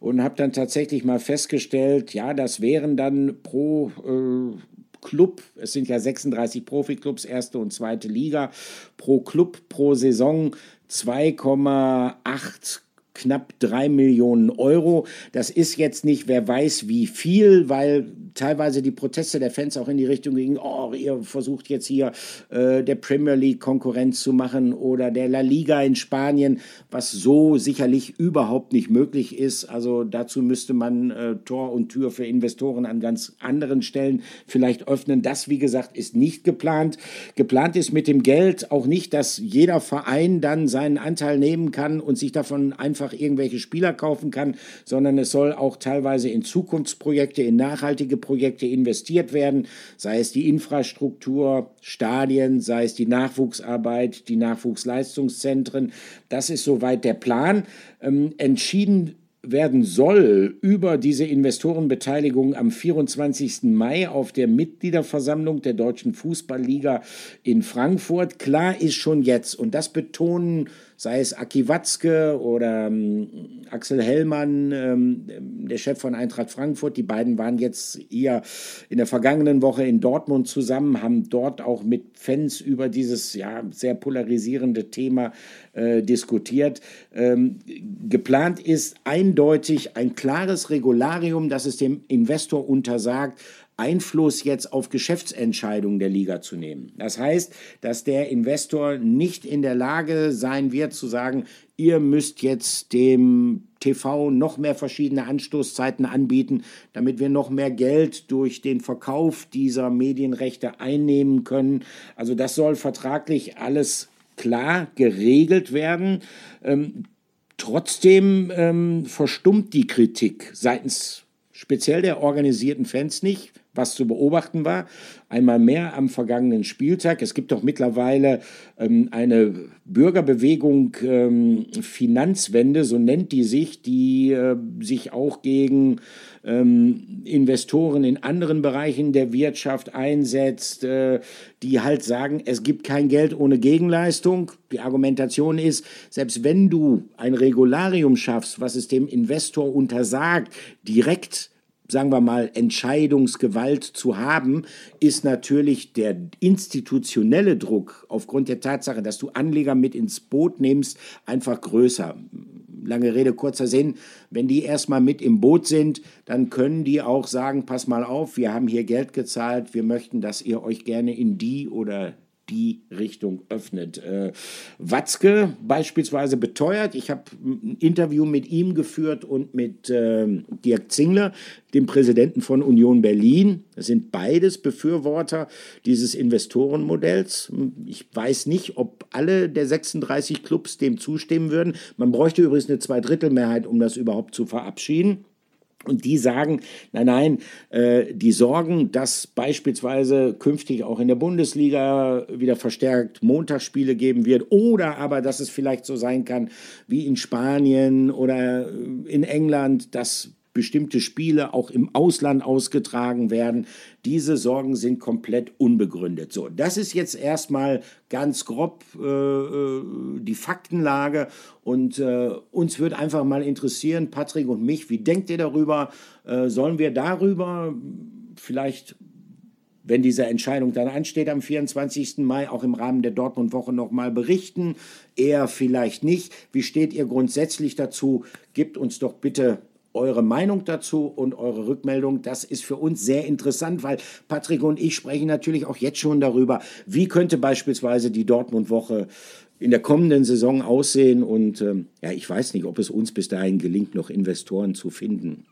und habe dann tatsächlich mal festgestellt, ja, das wären dann pro äh, Club, es sind ja 36 Profiklubs, erste und zweite Liga, pro Club pro Saison 2,8 knapp drei Millionen Euro. Das ist jetzt nicht, wer weiß wie viel, weil teilweise die Proteste der Fans auch in die Richtung gingen, oh, ihr versucht jetzt hier äh, der Premier League Konkurrenz zu machen oder der La Liga in Spanien, was so sicherlich überhaupt nicht möglich ist. Also dazu müsste man äh, Tor und Tür für Investoren an ganz anderen Stellen vielleicht öffnen. Das, wie gesagt, ist nicht geplant. Geplant ist mit dem Geld auch nicht, dass jeder Verein dann seinen Anteil nehmen kann und sich davon einfach einfach irgendwelche Spieler kaufen kann, sondern es soll auch teilweise in Zukunftsprojekte, in nachhaltige Projekte investiert werden, sei es die Infrastruktur, Stadien, sei es die Nachwuchsarbeit, die Nachwuchsleistungszentren. Das ist soweit der Plan. Ähm, entschieden werden soll über diese Investorenbeteiligung am 24. Mai auf der Mitgliederversammlung der Deutschen Fußballliga in Frankfurt. Klar ist schon jetzt, und das betonen sei es Aki Watzke oder ähm, Axel Hellmann, ähm, der Chef von Eintracht Frankfurt. Die beiden waren jetzt hier in der vergangenen Woche in Dortmund zusammen, haben dort auch mit Fans über dieses ja, sehr polarisierende Thema äh, diskutiert. Ähm, geplant ist eindeutig ein klares Regularium, das es dem Investor untersagt, Einfluss jetzt auf Geschäftsentscheidungen der Liga zu nehmen. Das heißt, dass der Investor nicht in der Lage sein wird zu sagen, ihr müsst jetzt dem TV noch mehr verschiedene Anstoßzeiten anbieten, damit wir noch mehr Geld durch den Verkauf dieser Medienrechte einnehmen können. Also das soll vertraglich alles klar geregelt werden. Ähm, trotzdem ähm, verstummt die Kritik seitens speziell der organisierten Fans nicht was zu beobachten war. Einmal mehr am vergangenen Spieltag. Es gibt doch mittlerweile ähm, eine Bürgerbewegung ähm, Finanzwende, so nennt die sich, die äh, sich auch gegen ähm, Investoren in anderen Bereichen der Wirtschaft einsetzt, äh, die halt sagen, es gibt kein Geld ohne Gegenleistung. Die Argumentation ist, selbst wenn du ein Regularium schaffst, was es dem Investor untersagt, direkt sagen wir mal, Entscheidungsgewalt zu haben, ist natürlich der institutionelle Druck aufgrund der Tatsache, dass du Anleger mit ins Boot nimmst, einfach größer. Lange Rede, kurzer Sinn. Wenn die erstmal mit im Boot sind, dann können die auch sagen, pass mal auf, wir haben hier Geld gezahlt, wir möchten, dass ihr euch gerne in die oder die Richtung öffnet. Äh, Watzke beispielsweise beteuert, ich habe ein Interview mit ihm geführt und mit äh, Dirk Zingler, dem Präsidenten von Union Berlin. Das sind beides Befürworter dieses Investorenmodells. Ich weiß nicht, ob alle der 36 Clubs dem zustimmen würden. Man bräuchte übrigens eine Zweidrittelmehrheit, um das überhaupt zu verabschieden. Und die sagen, nein, nein, äh, die sorgen, dass beispielsweise künftig auch in der Bundesliga wieder verstärkt Montagsspiele geben wird oder aber, dass es vielleicht so sein kann wie in Spanien oder in England, dass bestimmte Spiele auch im Ausland ausgetragen werden. Diese Sorgen sind komplett unbegründet. So, das ist jetzt erstmal ganz grob äh, äh, die Faktenlage und äh, uns würde einfach mal interessieren, Patrick und mich, wie denkt ihr darüber? Äh, sollen wir darüber vielleicht wenn diese Entscheidung dann ansteht am 24. Mai, auch im Rahmen der Dortmund-Woche nochmal berichten. Eher vielleicht nicht. Wie steht ihr grundsätzlich dazu? Gebt uns doch bitte eure Meinung dazu und eure Rückmeldung. Das ist für uns sehr interessant, weil Patrick und ich sprechen natürlich auch jetzt schon darüber, wie könnte beispielsweise die Dortmund-Woche in der kommenden Saison aussehen. Und ähm, ja, ich weiß nicht, ob es uns bis dahin gelingt, noch Investoren zu finden.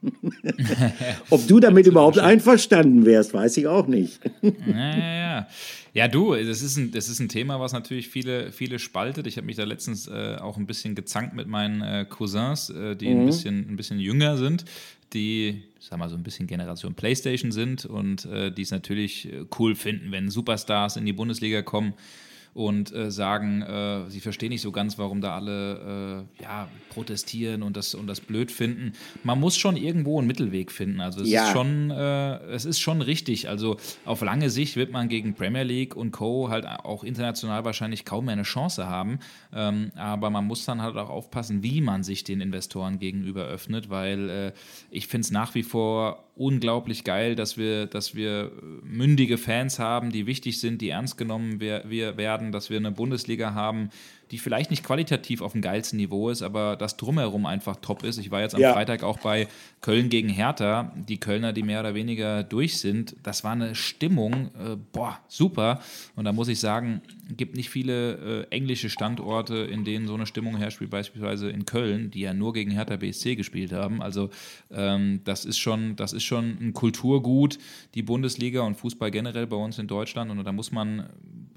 ob du damit überhaupt einverstanden wärst, weiß ich auch nicht. ja, ja, ja. Ja, du, das ist ein, das ist ein Thema, was natürlich viele, viele spaltet. Ich habe mich da letztens äh, auch ein bisschen gezankt mit meinen äh, Cousins, äh, die mhm. ein, bisschen, ein bisschen jünger sind, die, sag mal, so ein bisschen Generation Playstation sind und äh, die es natürlich äh, cool finden, wenn Superstars in die Bundesliga kommen und äh, sagen, äh, sie verstehen nicht so ganz, warum da alle äh, ja, protestieren und das, und das blöd finden. Man muss schon irgendwo einen Mittelweg finden. Also es, ja. ist schon, äh, es ist schon richtig. Also auf lange Sicht wird man gegen Premier League und Co. halt auch international wahrscheinlich kaum mehr eine Chance haben. Ähm, aber man muss dann halt auch aufpassen, wie man sich den Investoren gegenüber öffnet, weil äh, ich finde es nach wie vor unglaublich geil, dass wir, dass wir mündige Fans haben, die wichtig sind, die ernst genommen wir werden, dass wir eine Bundesliga haben, die vielleicht nicht qualitativ auf dem geilsten Niveau ist, aber das drumherum einfach top ist. Ich war jetzt am ja. Freitag auch bei Köln gegen Hertha, die Kölner, die mehr oder weniger durch sind. Das war eine Stimmung, äh, boah, super. Und da muss ich sagen, gibt nicht viele äh, englische Standorte, in denen so eine Stimmung herrscht, wie beispielsweise in Köln, die ja nur gegen Hertha BSC gespielt haben. Also ähm, das ist schon, das ist schon ein Kulturgut, die Bundesliga und Fußball generell bei uns in Deutschland. Und da muss man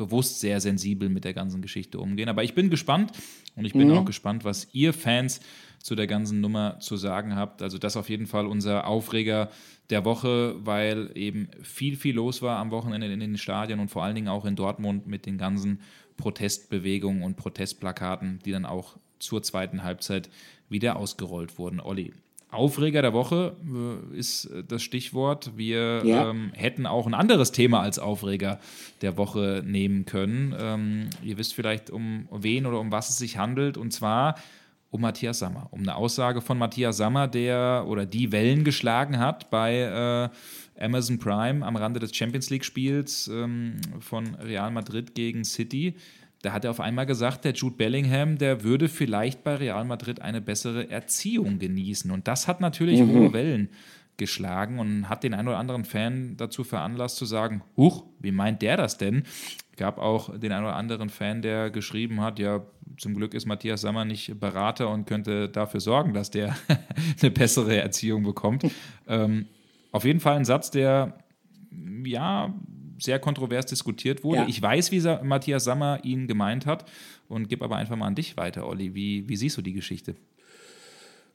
bewusst sehr sensibel mit der ganzen Geschichte umgehen. Aber ich bin gespannt und ich bin mhm. auch gespannt, was ihr Fans zu der ganzen Nummer zu sagen habt. Also das auf jeden Fall unser Aufreger der Woche, weil eben viel, viel los war am Wochenende in den Stadien und vor allen Dingen auch in Dortmund mit den ganzen Protestbewegungen und Protestplakaten, die dann auch zur zweiten Halbzeit wieder ausgerollt wurden. Olli, Aufreger der Woche äh, ist äh, das Stichwort. Wir ja. ähm, hätten auch ein anderes Thema als Aufreger der Woche nehmen können. Ähm, ihr wisst vielleicht, um wen oder um was es sich handelt. Und zwar um Matthias Sammer. Um eine Aussage von Matthias Sammer, der oder die Wellen geschlagen hat bei äh, Amazon Prime am Rande des Champions League-Spiels ähm, von Real Madrid gegen City da hat er auf einmal gesagt, der Jude Bellingham, der würde vielleicht bei Real Madrid eine bessere Erziehung genießen. Und das hat natürlich mhm. hohe Wellen geschlagen und hat den einen oder anderen Fan dazu veranlasst zu sagen, huch, wie meint der das denn? Gab auch den einen oder anderen Fan, der geschrieben hat, ja, zum Glück ist Matthias Sammer nicht Berater und könnte dafür sorgen, dass der eine bessere Erziehung bekommt. Ähm, auf jeden Fall ein Satz, der ja sehr kontrovers diskutiert wurde. Ja. Ich weiß, wie Matthias Sammer ihn gemeint hat und gebe aber einfach mal an dich weiter, Olli. Wie, wie siehst du die Geschichte?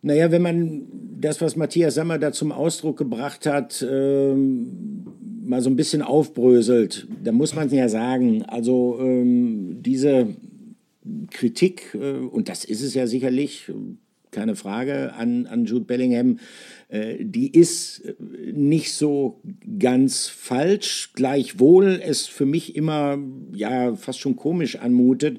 Naja, wenn man das, was Matthias Sammer da zum Ausdruck gebracht hat, ähm, mal so ein bisschen aufbröselt, dann muss man ja sagen, also ähm, diese Kritik, äh, und das ist es ja sicherlich, keine Frage, an, an Jude Bellingham, äh, die ist äh, nicht so ganz falsch, gleichwohl es für mich immer ja fast schon komisch anmutet,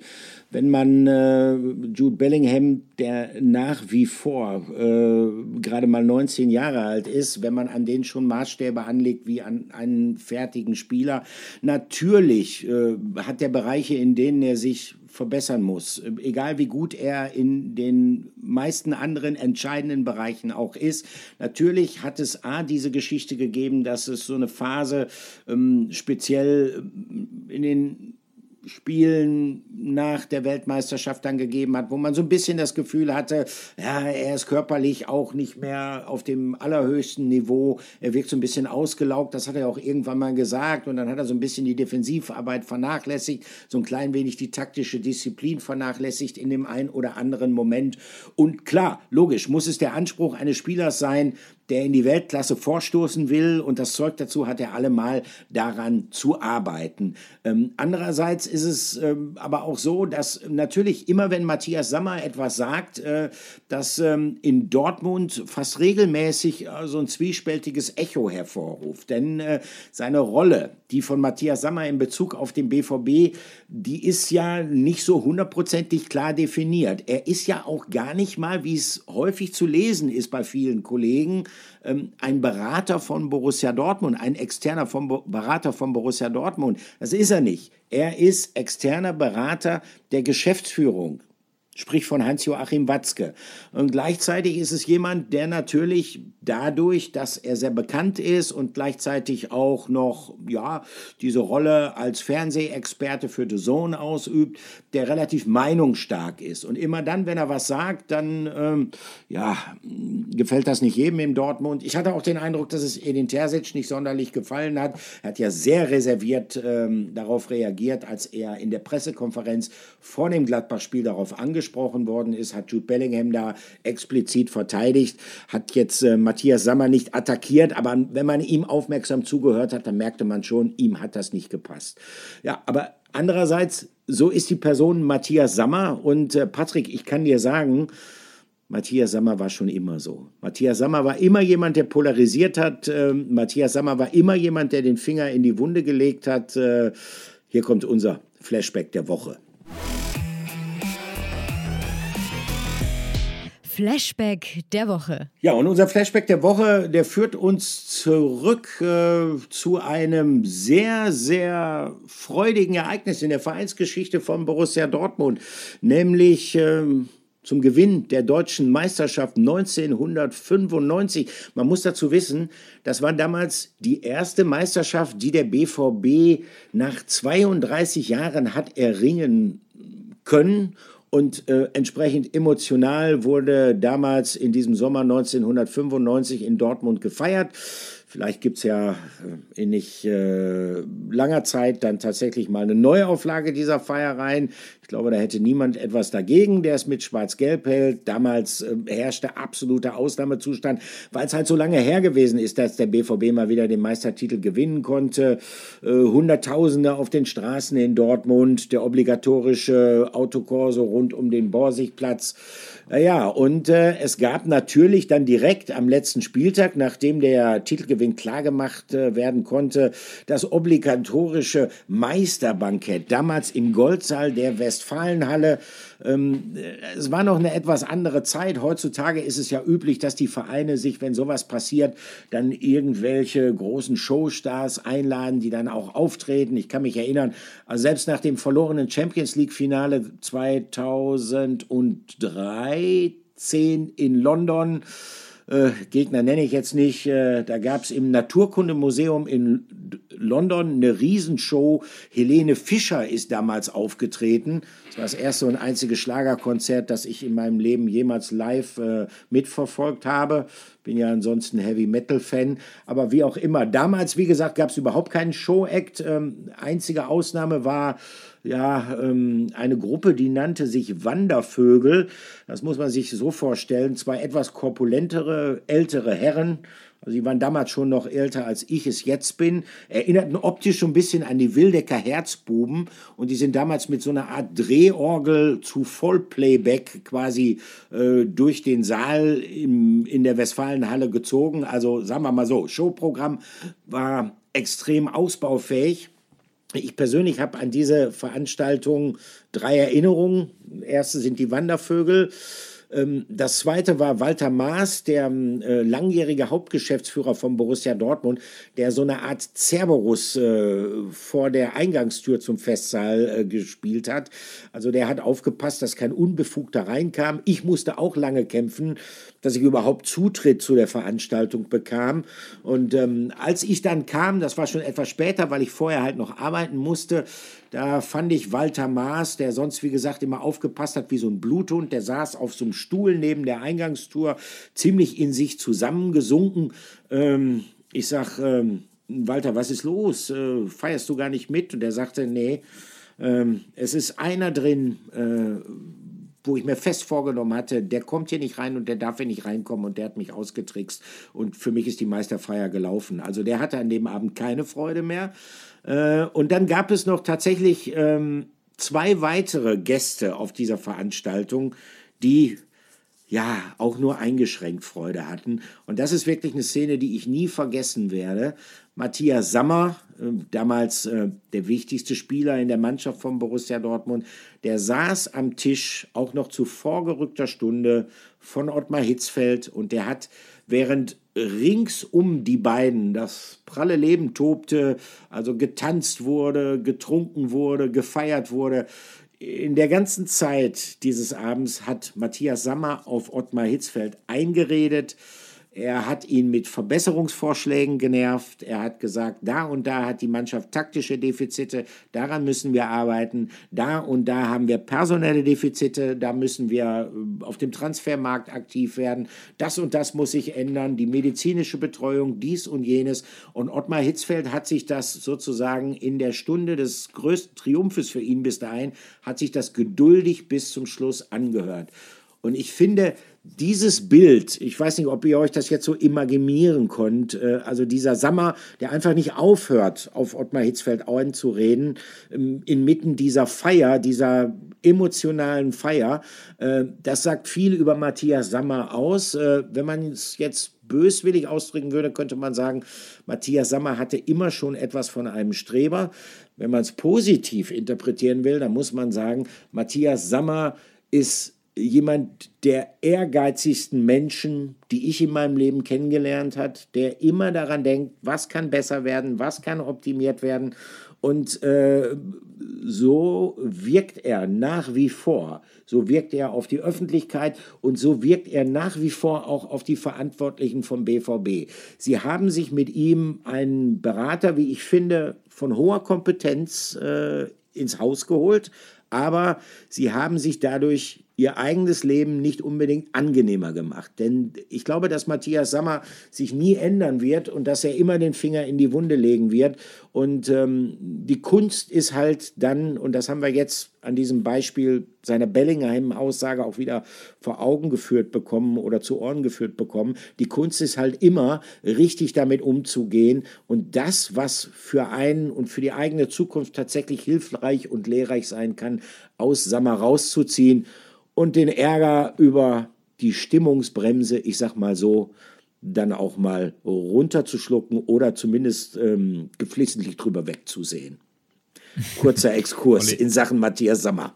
wenn man äh, Jude Bellingham, der nach wie vor äh, gerade mal 19 Jahre alt ist, wenn man an den schon Maßstäbe anlegt wie an einen fertigen Spieler, natürlich äh, hat der Bereiche, in denen er sich verbessern muss. Egal wie gut er in den meisten anderen entscheidenden Bereichen auch ist. Natürlich hat es A, diese Geschichte gegeben, dass es so eine Phase ähm, speziell ähm, in den Spielen nach der Weltmeisterschaft dann gegeben hat, wo man so ein bisschen das Gefühl hatte, ja, er ist körperlich auch nicht mehr auf dem allerhöchsten Niveau. Er wirkt so ein bisschen ausgelaugt, das hat er auch irgendwann mal gesagt. Und dann hat er so ein bisschen die Defensivarbeit vernachlässigt, so ein klein wenig die taktische Disziplin vernachlässigt in dem einen oder anderen Moment. Und klar, logisch, muss es der Anspruch eines Spielers sein, der in die Weltklasse vorstoßen will und das Zeug dazu hat er allemal daran zu arbeiten. Ähm, andererseits ist es ähm, aber auch so, dass natürlich immer, wenn Matthias Sammer etwas sagt, äh, dass ähm, in Dortmund fast regelmäßig äh, so ein zwiespältiges Echo hervorruft. Denn äh, seine Rolle, die von Matthias Sammer in Bezug auf den BVB, die ist ja nicht so hundertprozentig klar definiert. Er ist ja auch gar nicht mal, wie es häufig zu lesen ist bei vielen Kollegen, ein Berater von Borussia Dortmund, ein externer vom Berater von Borussia Dortmund. Das ist er nicht. Er ist externer Berater der Geschäftsführung sprich von Hans-Joachim Watzke. Und gleichzeitig ist es jemand, der natürlich dadurch, dass er sehr bekannt ist und gleichzeitig auch noch ja, diese Rolle als Fernsehexperte für The Zone ausübt, der relativ meinungsstark ist. Und immer dann, wenn er was sagt, dann ähm, ja, gefällt das nicht jedem in Dortmund. Ich hatte auch den Eindruck, dass es Edin Terzic nicht sonderlich gefallen hat. Er hat ja sehr reserviert ähm, darauf reagiert, als er in der Pressekonferenz vor dem Gladbach-Spiel darauf angesprochen angesprochen worden ist, hat Jude Bellingham da explizit verteidigt, hat jetzt äh, Matthias Sammer nicht attackiert, aber wenn man ihm aufmerksam zugehört hat, dann merkte man schon, ihm hat das nicht gepasst. Ja, aber andererseits, so ist die Person Matthias Sammer und äh, Patrick, ich kann dir sagen, Matthias Sammer war schon immer so. Matthias Sammer war immer jemand, der polarisiert hat. Äh, Matthias Sammer war immer jemand, der den Finger in die Wunde gelegt hat. Äh, hier kommt unser Flashback der Woche. Flashback der Woche. Ja, und unser Flashback der Woche, der führt uns zurück äh, zu einem sehr, sehr freudigen Ereignis in der Vereinsgeschichte von Borussia Dortmund, nämlich äh, zum Gewinn der deutschen Meisterschaft 1995. Man muss dazu wissen, das war damals die erste Meisterschaft, die der BVB nach 32 Jahren hat erringen können und äh, entsprechend emotional wurde damals in diesem Sommer 1995 in Dortmund gefeiert. Vielleicht gibt es ja äh, in nicht äh, langer Zeit dann tatsächlich mal eine Neuauflage dieser Feiereien. Ich glaube, da hätte niemand etwas dagegen, der es mit Schwarz-Gelb hält. Damals äh, herrschte absoluter Ausnahmezustand, weil es halt so lange her gewesen ist, dass der BVB mal wieder den Meistertitel gewinnen konnte. Äh, Hunderttausende auf den Straßen in Dortmund, der obligatorische Autokorso rund um den Borsigplatz. Ja, und äh, es gab natürlich dann direkt am letzten Spieltag, nachdem der Titelgewinn klargemacht äh, werden konnte, das obligatorische Meisterbankett, damals im Goldsaal der Westfalenhalle. Ähm, es war noch eine etwas andere Zeit. Heutzutage ist es ja üblich, dass die Vereine sich, wenn sowas passiert, dann irgendwelche großen Showstars einladen, die dann auch auftreten. Ich kann mich erinnern, also selbst nach dem verlorenen Champions League-Finale 2013 in London, äh, Gegner nenne ich jetzt nicht. Äh, da gab es im Naturkundemuseum in London eine Riesenshow. Helene Fischer ist damals aufgetreten. Das war das erste und einzige Schlagerkonzert, das ich in meinem Leben jemals live äh, mitverfolgt habe. Bin ja ansonsten Heavy Metal Fan. Aber wie auch immer, damals, wie gesagt, gab es überhaupt keinen Show-Act. Ähm, einzige Ausnahme war ja, ähm, eine Gruppe, die nannte sich Wandervögel. Das muss man sich so vorstellen. Zwei etwas korpulentere, ältere Herren, also sie waren damals schon noch älter als ich es jetzt bin, erinnerten optisch schon ein bisschen an die Wildecker Herzbuben und die sind damals mit so einer Art Drehorgel zu Vollplayback quasi äh, durch den Saal im, in der Westfalenhalle gezogen. Also sagen wir mal so, Showprogramm war extrem ausbaufähig. Ich persönlich habe an diese Veranstaltung drei Erinnerungen. Erste sind die Wandervögel. Ähm, das zweite war Walter Maas, der äh, langjährige Hauptgeschäftsführer von Borussia Dortmund, der so eine Art Cerberus äh, vor der Eingangstür zum Festsaal äh, gespielt hat. Also der hat aufgepasst, dass kein Unbefugter reinkam. Ich musste auch lange kämpfen, dass ich überhaupt Zutritt zu der Veranstaltung bekam. Und ähm, als ich dann kam, das war schon etwas später, weil ich vorher halt noch arbeiten musste, da fand ich Walter Maas, der sonst, wie gesagt, immer aufgepasst hat wie so ein Bluthund, der saß auf so einem Stuhl neben der Eingangstour, ziemlich in sich zusammengesunken. Ähm, ich sag, ähm, Walter, was ist los? Äh, feierst du gar nicht mit? Und er sagte, nee, ähm, es ist einer drin, äh, wo ich mir fest vorgenommen hatte, der kommt hier nicht rein und der darf hier nicht reinkommen und der hat mich ausgetrickst und für mich ist die Meisterfeier gelaufen. Also der hatte an dem Abend keine Freude mehr. Äh, und dann gab es noch tatsächlich ähm, zwei weitere Gäste auf dieser Veranstaltung, die ja auch nur eingeschränkt Freude hatten. Und das ist wirklich eine Szene, die ich nie vergessen werde. Matthias Sammer, äh, damals äh, der wichtigste Spieler in der Mannschaft von Borussia Dortmund, der saß am Tisch auch noch zu vorgerückter Stunde von Ottmar Hitzfeld und der hat während rings um die beiden das pralle Leben tobte, also getanzt wurde, getrunken wurde, gefeiert wurde, In der ganzen Zeit dieses Abends hat Matthias Sammer auf Ottmar Hitzfeld eingeredet. Er hat ihn mit Verbesserungsvorschlägen genervt. Er hat gesagt, da und da hat die Mannschaft taktische Defizite, daran müssen wir arbeiten. Da und da haben wir personelle Defizite, da müssen wir äh, auf dem Transfermarkt aktiv werden. Das und das muss sich ändern, die medizinische Betreuung, dies und jenes. Und Ottmar Hitzfeld hat sich das sozusagen in der Stunde des größten Triumphes für ihn bis dahin, hat sich das geduldig bis zum Schluss angehört. Und ich finde, dieses Bild, ich weiß nicht, ob ihr euch das jetzt so imaginieren könnt, äh, also dieser Sammer, der einfach nicht aufhört, auf Ottmar Hitzfeld einzureden, ähm, inmitten dieser Feier, dieser emotionalen Feier, äh, das sagt viel über Matthias Sammer aus. Äh, wenn man es jetzt böswillig ausdrücken würde, könnte man sagen, Matthias Sammer hatte immer schon etwas von einem Streber. Wenn man es positiv interpretieren will, dann muss man sagen, Matthias Sammer ist jemand der ehrgeizigsten Menschen, die ich in meinem Leben kennengelernt hat, der immer daran denkt, was kann besser werden, was kann optimiert werden. Und äh, so wirkt er nach wie vor. So wirkt er auf die Öffentlichkeit und so wirkt er nach wie vor auch auf die Verantwortlichen vom BVB. Sie haben sich mit ihm einen Berater, wie ich finde, von hoher Kompetenz äh, ins Haus geholt, aber sie haben sich dadurch ihr eigenes Leben nicht unbedingt angenehmer gemacht. Denn ich glaube, dass Matthias Sammer sich nie ändern wird und dass er immer den Finger in die Wunde legen wird. Und ähm, die Kunst ist halt dann, und das haben wir jetzt an diesem Beispiel seiner Bellingham-Aussage auch wieder vor Augen geführt bekommen oder zu Ohren geführt bekommen. Die Kunst ist halt immer, richtig damit umzugehen und das, was für einen und für die eigene Zukunft tatsächlich hilfreich und lehrreich sein kann, aus Sammer rauszuziehen und den Ärger über die Stimmungsbremse, ich sag mal so, dann auch mal runterzuschlucken oder zumindest ähm, geflissentlich drüber wegzusehen. Kurzer Exkurs in Sachen Matthias Sammer.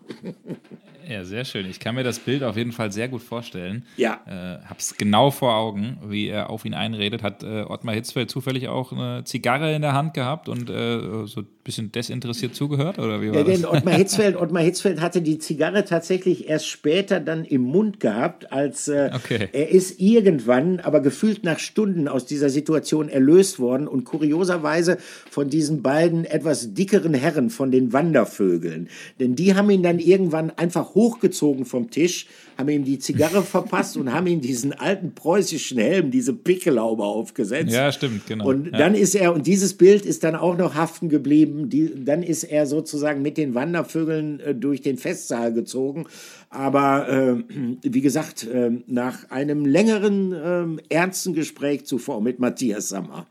Ja, sehr schön. Ich kann mir das Bild auf jeden Fall sehr gut vorstellen. Ja. Äh, hab's genau vor Augen, wie er auf ihn einredet. Hat äh, Ottmar Hitzfeld zufällig auch eine Zigarre in der Hand gehabt und äh, so bisschen desinteressiert zugehört? Oder wie war ja, das? denn Ottmar Hitzfeld, Ottmar Hitzfeld hatte die Zigarre tatsächlich erst später dann im Mund gehabt, als äh, Okay. er ist irgendwann, aber gefühlt nach Stunden aus dieser Situation erlöst worden und kurioserweise von diesen beiden etwas dickeren Herren, von den Wandervögeln. Denn die haben ihn dann irgendwann einfach hochgezogen vom Tisch, haben ihm die Zigarre verpasst und haben ihm diesen alten preußischen Helm, diese Pickelhaube aufgesetzt. Ja, stimmt, genau. Und Ja. dann ist er, und dieses Bild ist dann auch noch haften geblieben, die, dann ist er sozusagen mit den Wandervögeln äh, durch den Festsaal gezogen. Aber äh, wie gesagt, äh, nach einem längeren, äh, ernsten Gespräch zuvor mit Matthias Sammer.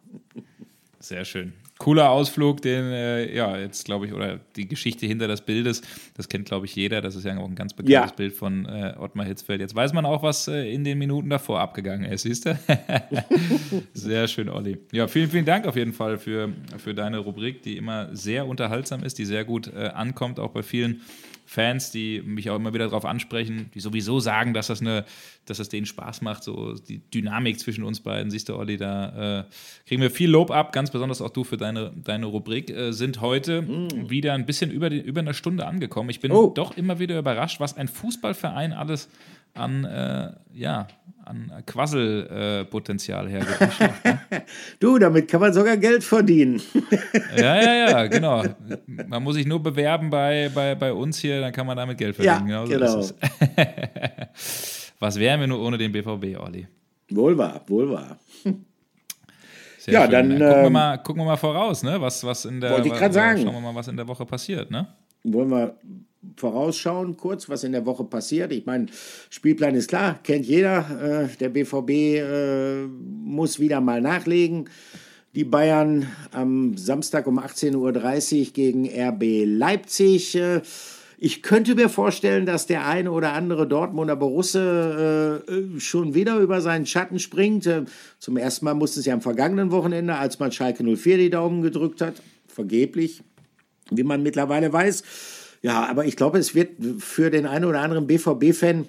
Sehr schön. Cooler Ausflug, den, äh, ja, jetzt glaube ich, oder die Geschichte hinter des Bildes, das kennt, glaube ich, jeder. Das ist ja auch ein ganz bekanntes Ja. Bild von äh, Ottmar Hitzfeld. Jetzt weiß man auch, was äh, in den Minuten davor abgegangen ist, siehst du? sehr schön, Olli. Ja, vielen, vielen Dank auf jeden Fall für, für deine Rubrik, die immer sehr unterhaltsam ist, die sehr gut äh, ankommt, auch bei vielen Fans, die mich auch immer wieder darauf ansprechen, die sowieso sagen, dass das eine, dass das denen Spaß macht, so die Dynamik zwischen uns beiden, siehst du, Olli, da äh, kriegen wir viel Lob ab, ganz besonders auch du für deine, deine Rubrik, äh, sind heute wieder ein bisschen über, die, über eine Stunde angekommen. Ich bin Oh. doch immer wieder überrascht, was ein Fußballverein alles an, äh, ja, an Quasselpotenzial äh, schlecht, ne? Du, damit kann man sogar Geld verdienen. Ja, ja, ja, genau. Man muss sich nur bewerben bei, bei, bei uns hier, dann kann man damit Geld verdienen. Ja, so genau. ist es. Was wären wir nur ohne den BVB, Olli? Wohl wahr, wohl wahr. Sehr Ja, schön. dann, gucken, wir ähm, mal, gucken wir mal voraus, ne? Was, was in der Wollte ich grad sagen. Schauen wir mal, was in der Woche passiert, ne? Wollen wir vorausschauen, kurz, was in der Woche passiert? Ich meine, Spielplan ist klar, kennt jeder. Äh, der BVB äh, muss wieder mal nachlegen. Die Bayern am Samstag um 18.30 Uhr gegen RB Leipzig. Äh, ich könnte mir vorstellen, dass der eine oder andere Dortmunder Borusse äh, schon wieder über seinen Schatten springt. Äh, zum ersten Mal musste es ja am vergangenen Wochenende, als man Schalke 04 die Daumen gedrückt hat. Vergeblich wie man mittlerweile weiß. Ja, aber ich glaube, es wird für den einen oder anderen BVB-Fan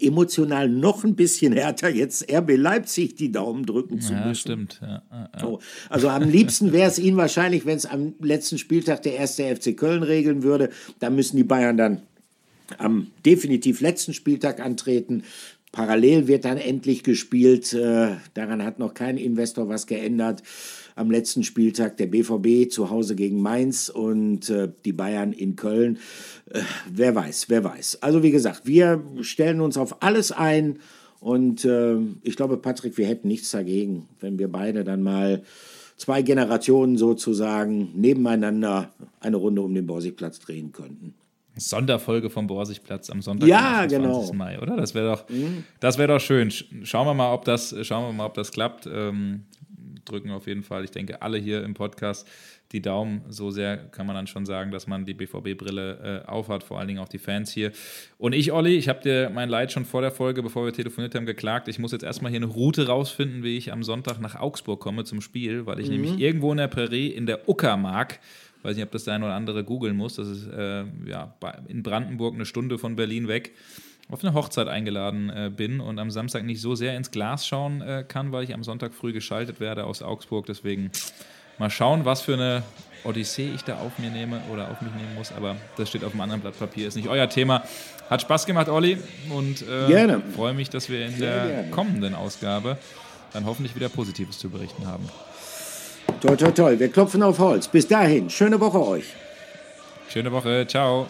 emotional noch ein bisschen härter, jetzt RB Leipzig die Daumen drücken zu ja, müssen. Stimmt, ja, ja. So. Also am liebsten wäre es ihnen wahrscheinlich, wenn es am letzten Spieltag der erste FC Köln regeln würde. Da müssen die Bayern dann am definitiv letzten Spieltag antreten. Parallel wird dann endlich gespielt. Äh, daran hat noch kein Investor was geändert. Am letzten Spieltag der BVB zu Hause gegen Mainz und äh, die Bayern in Köln. Äh, wer weiß, wer weiß. Also wie gesagt, wir stellen uns auf alles ein und äh, ich glaube, Patrick, wir hätten nichts dagegen, wenn wir beide dann mal zwei Generationen sozusagen nebeneinander eine Runde um den Borsigplatz drehen könnten. Sonderfolge vom Borsigplatz am Sonntag, ja, genau. Mai, oder? Das wäre doch, mhm. das doch schön. Schauen wir mal, ob das, schauen wir mal, ob das klappt. Ähm, drücken auf jeden Fall, ich denke, alle hier im Podcast die Daumen. So sehr kann man dann schon sagen, dass man die BVB-Brille äh, aufhat, vor allen Dingen auch die Fans hier. Und ich, Olli, ich habe dir mein Leid schon vor der Folge, bevor wir telefoniert haben, geklagt. Ich muss jetzt erstmal hier eine Route rausfinden, wie ich am Sonntag nach Augsburg komme zum Spiel, weil ich mhm. nämlich irgendwo in der Prärie in der Uckermark weiß nicht, ob das der eine oder andere googeln muss. Das ist äh, ja, in Brandenburg eine Stunde von Berlin weg auf eine Hochzeit eingeladen äh, bin und am Samstag nicht so sehr ins Glas schauen äh, kann, weil ich am Sonntag früh geschaltet werde aus Augsburg. Deswegen mal schauen, was für eine Odyssee ich da auf mir nehme oder auf mich nehmen muss. Aber das steht auf einem anderen Blatt Papier, ist nicht euer Thema. Hat Spaß gemacht, Olli. Und äh, freue mich, dass wir in der kommenden Ausgabe dann hoffentlich wieder Positives zu berichten haben. Toll, toll, toll. Wir klopfen auf Holz. Bis dahin, schöne Woche euch. Schöne Woche. Ciao.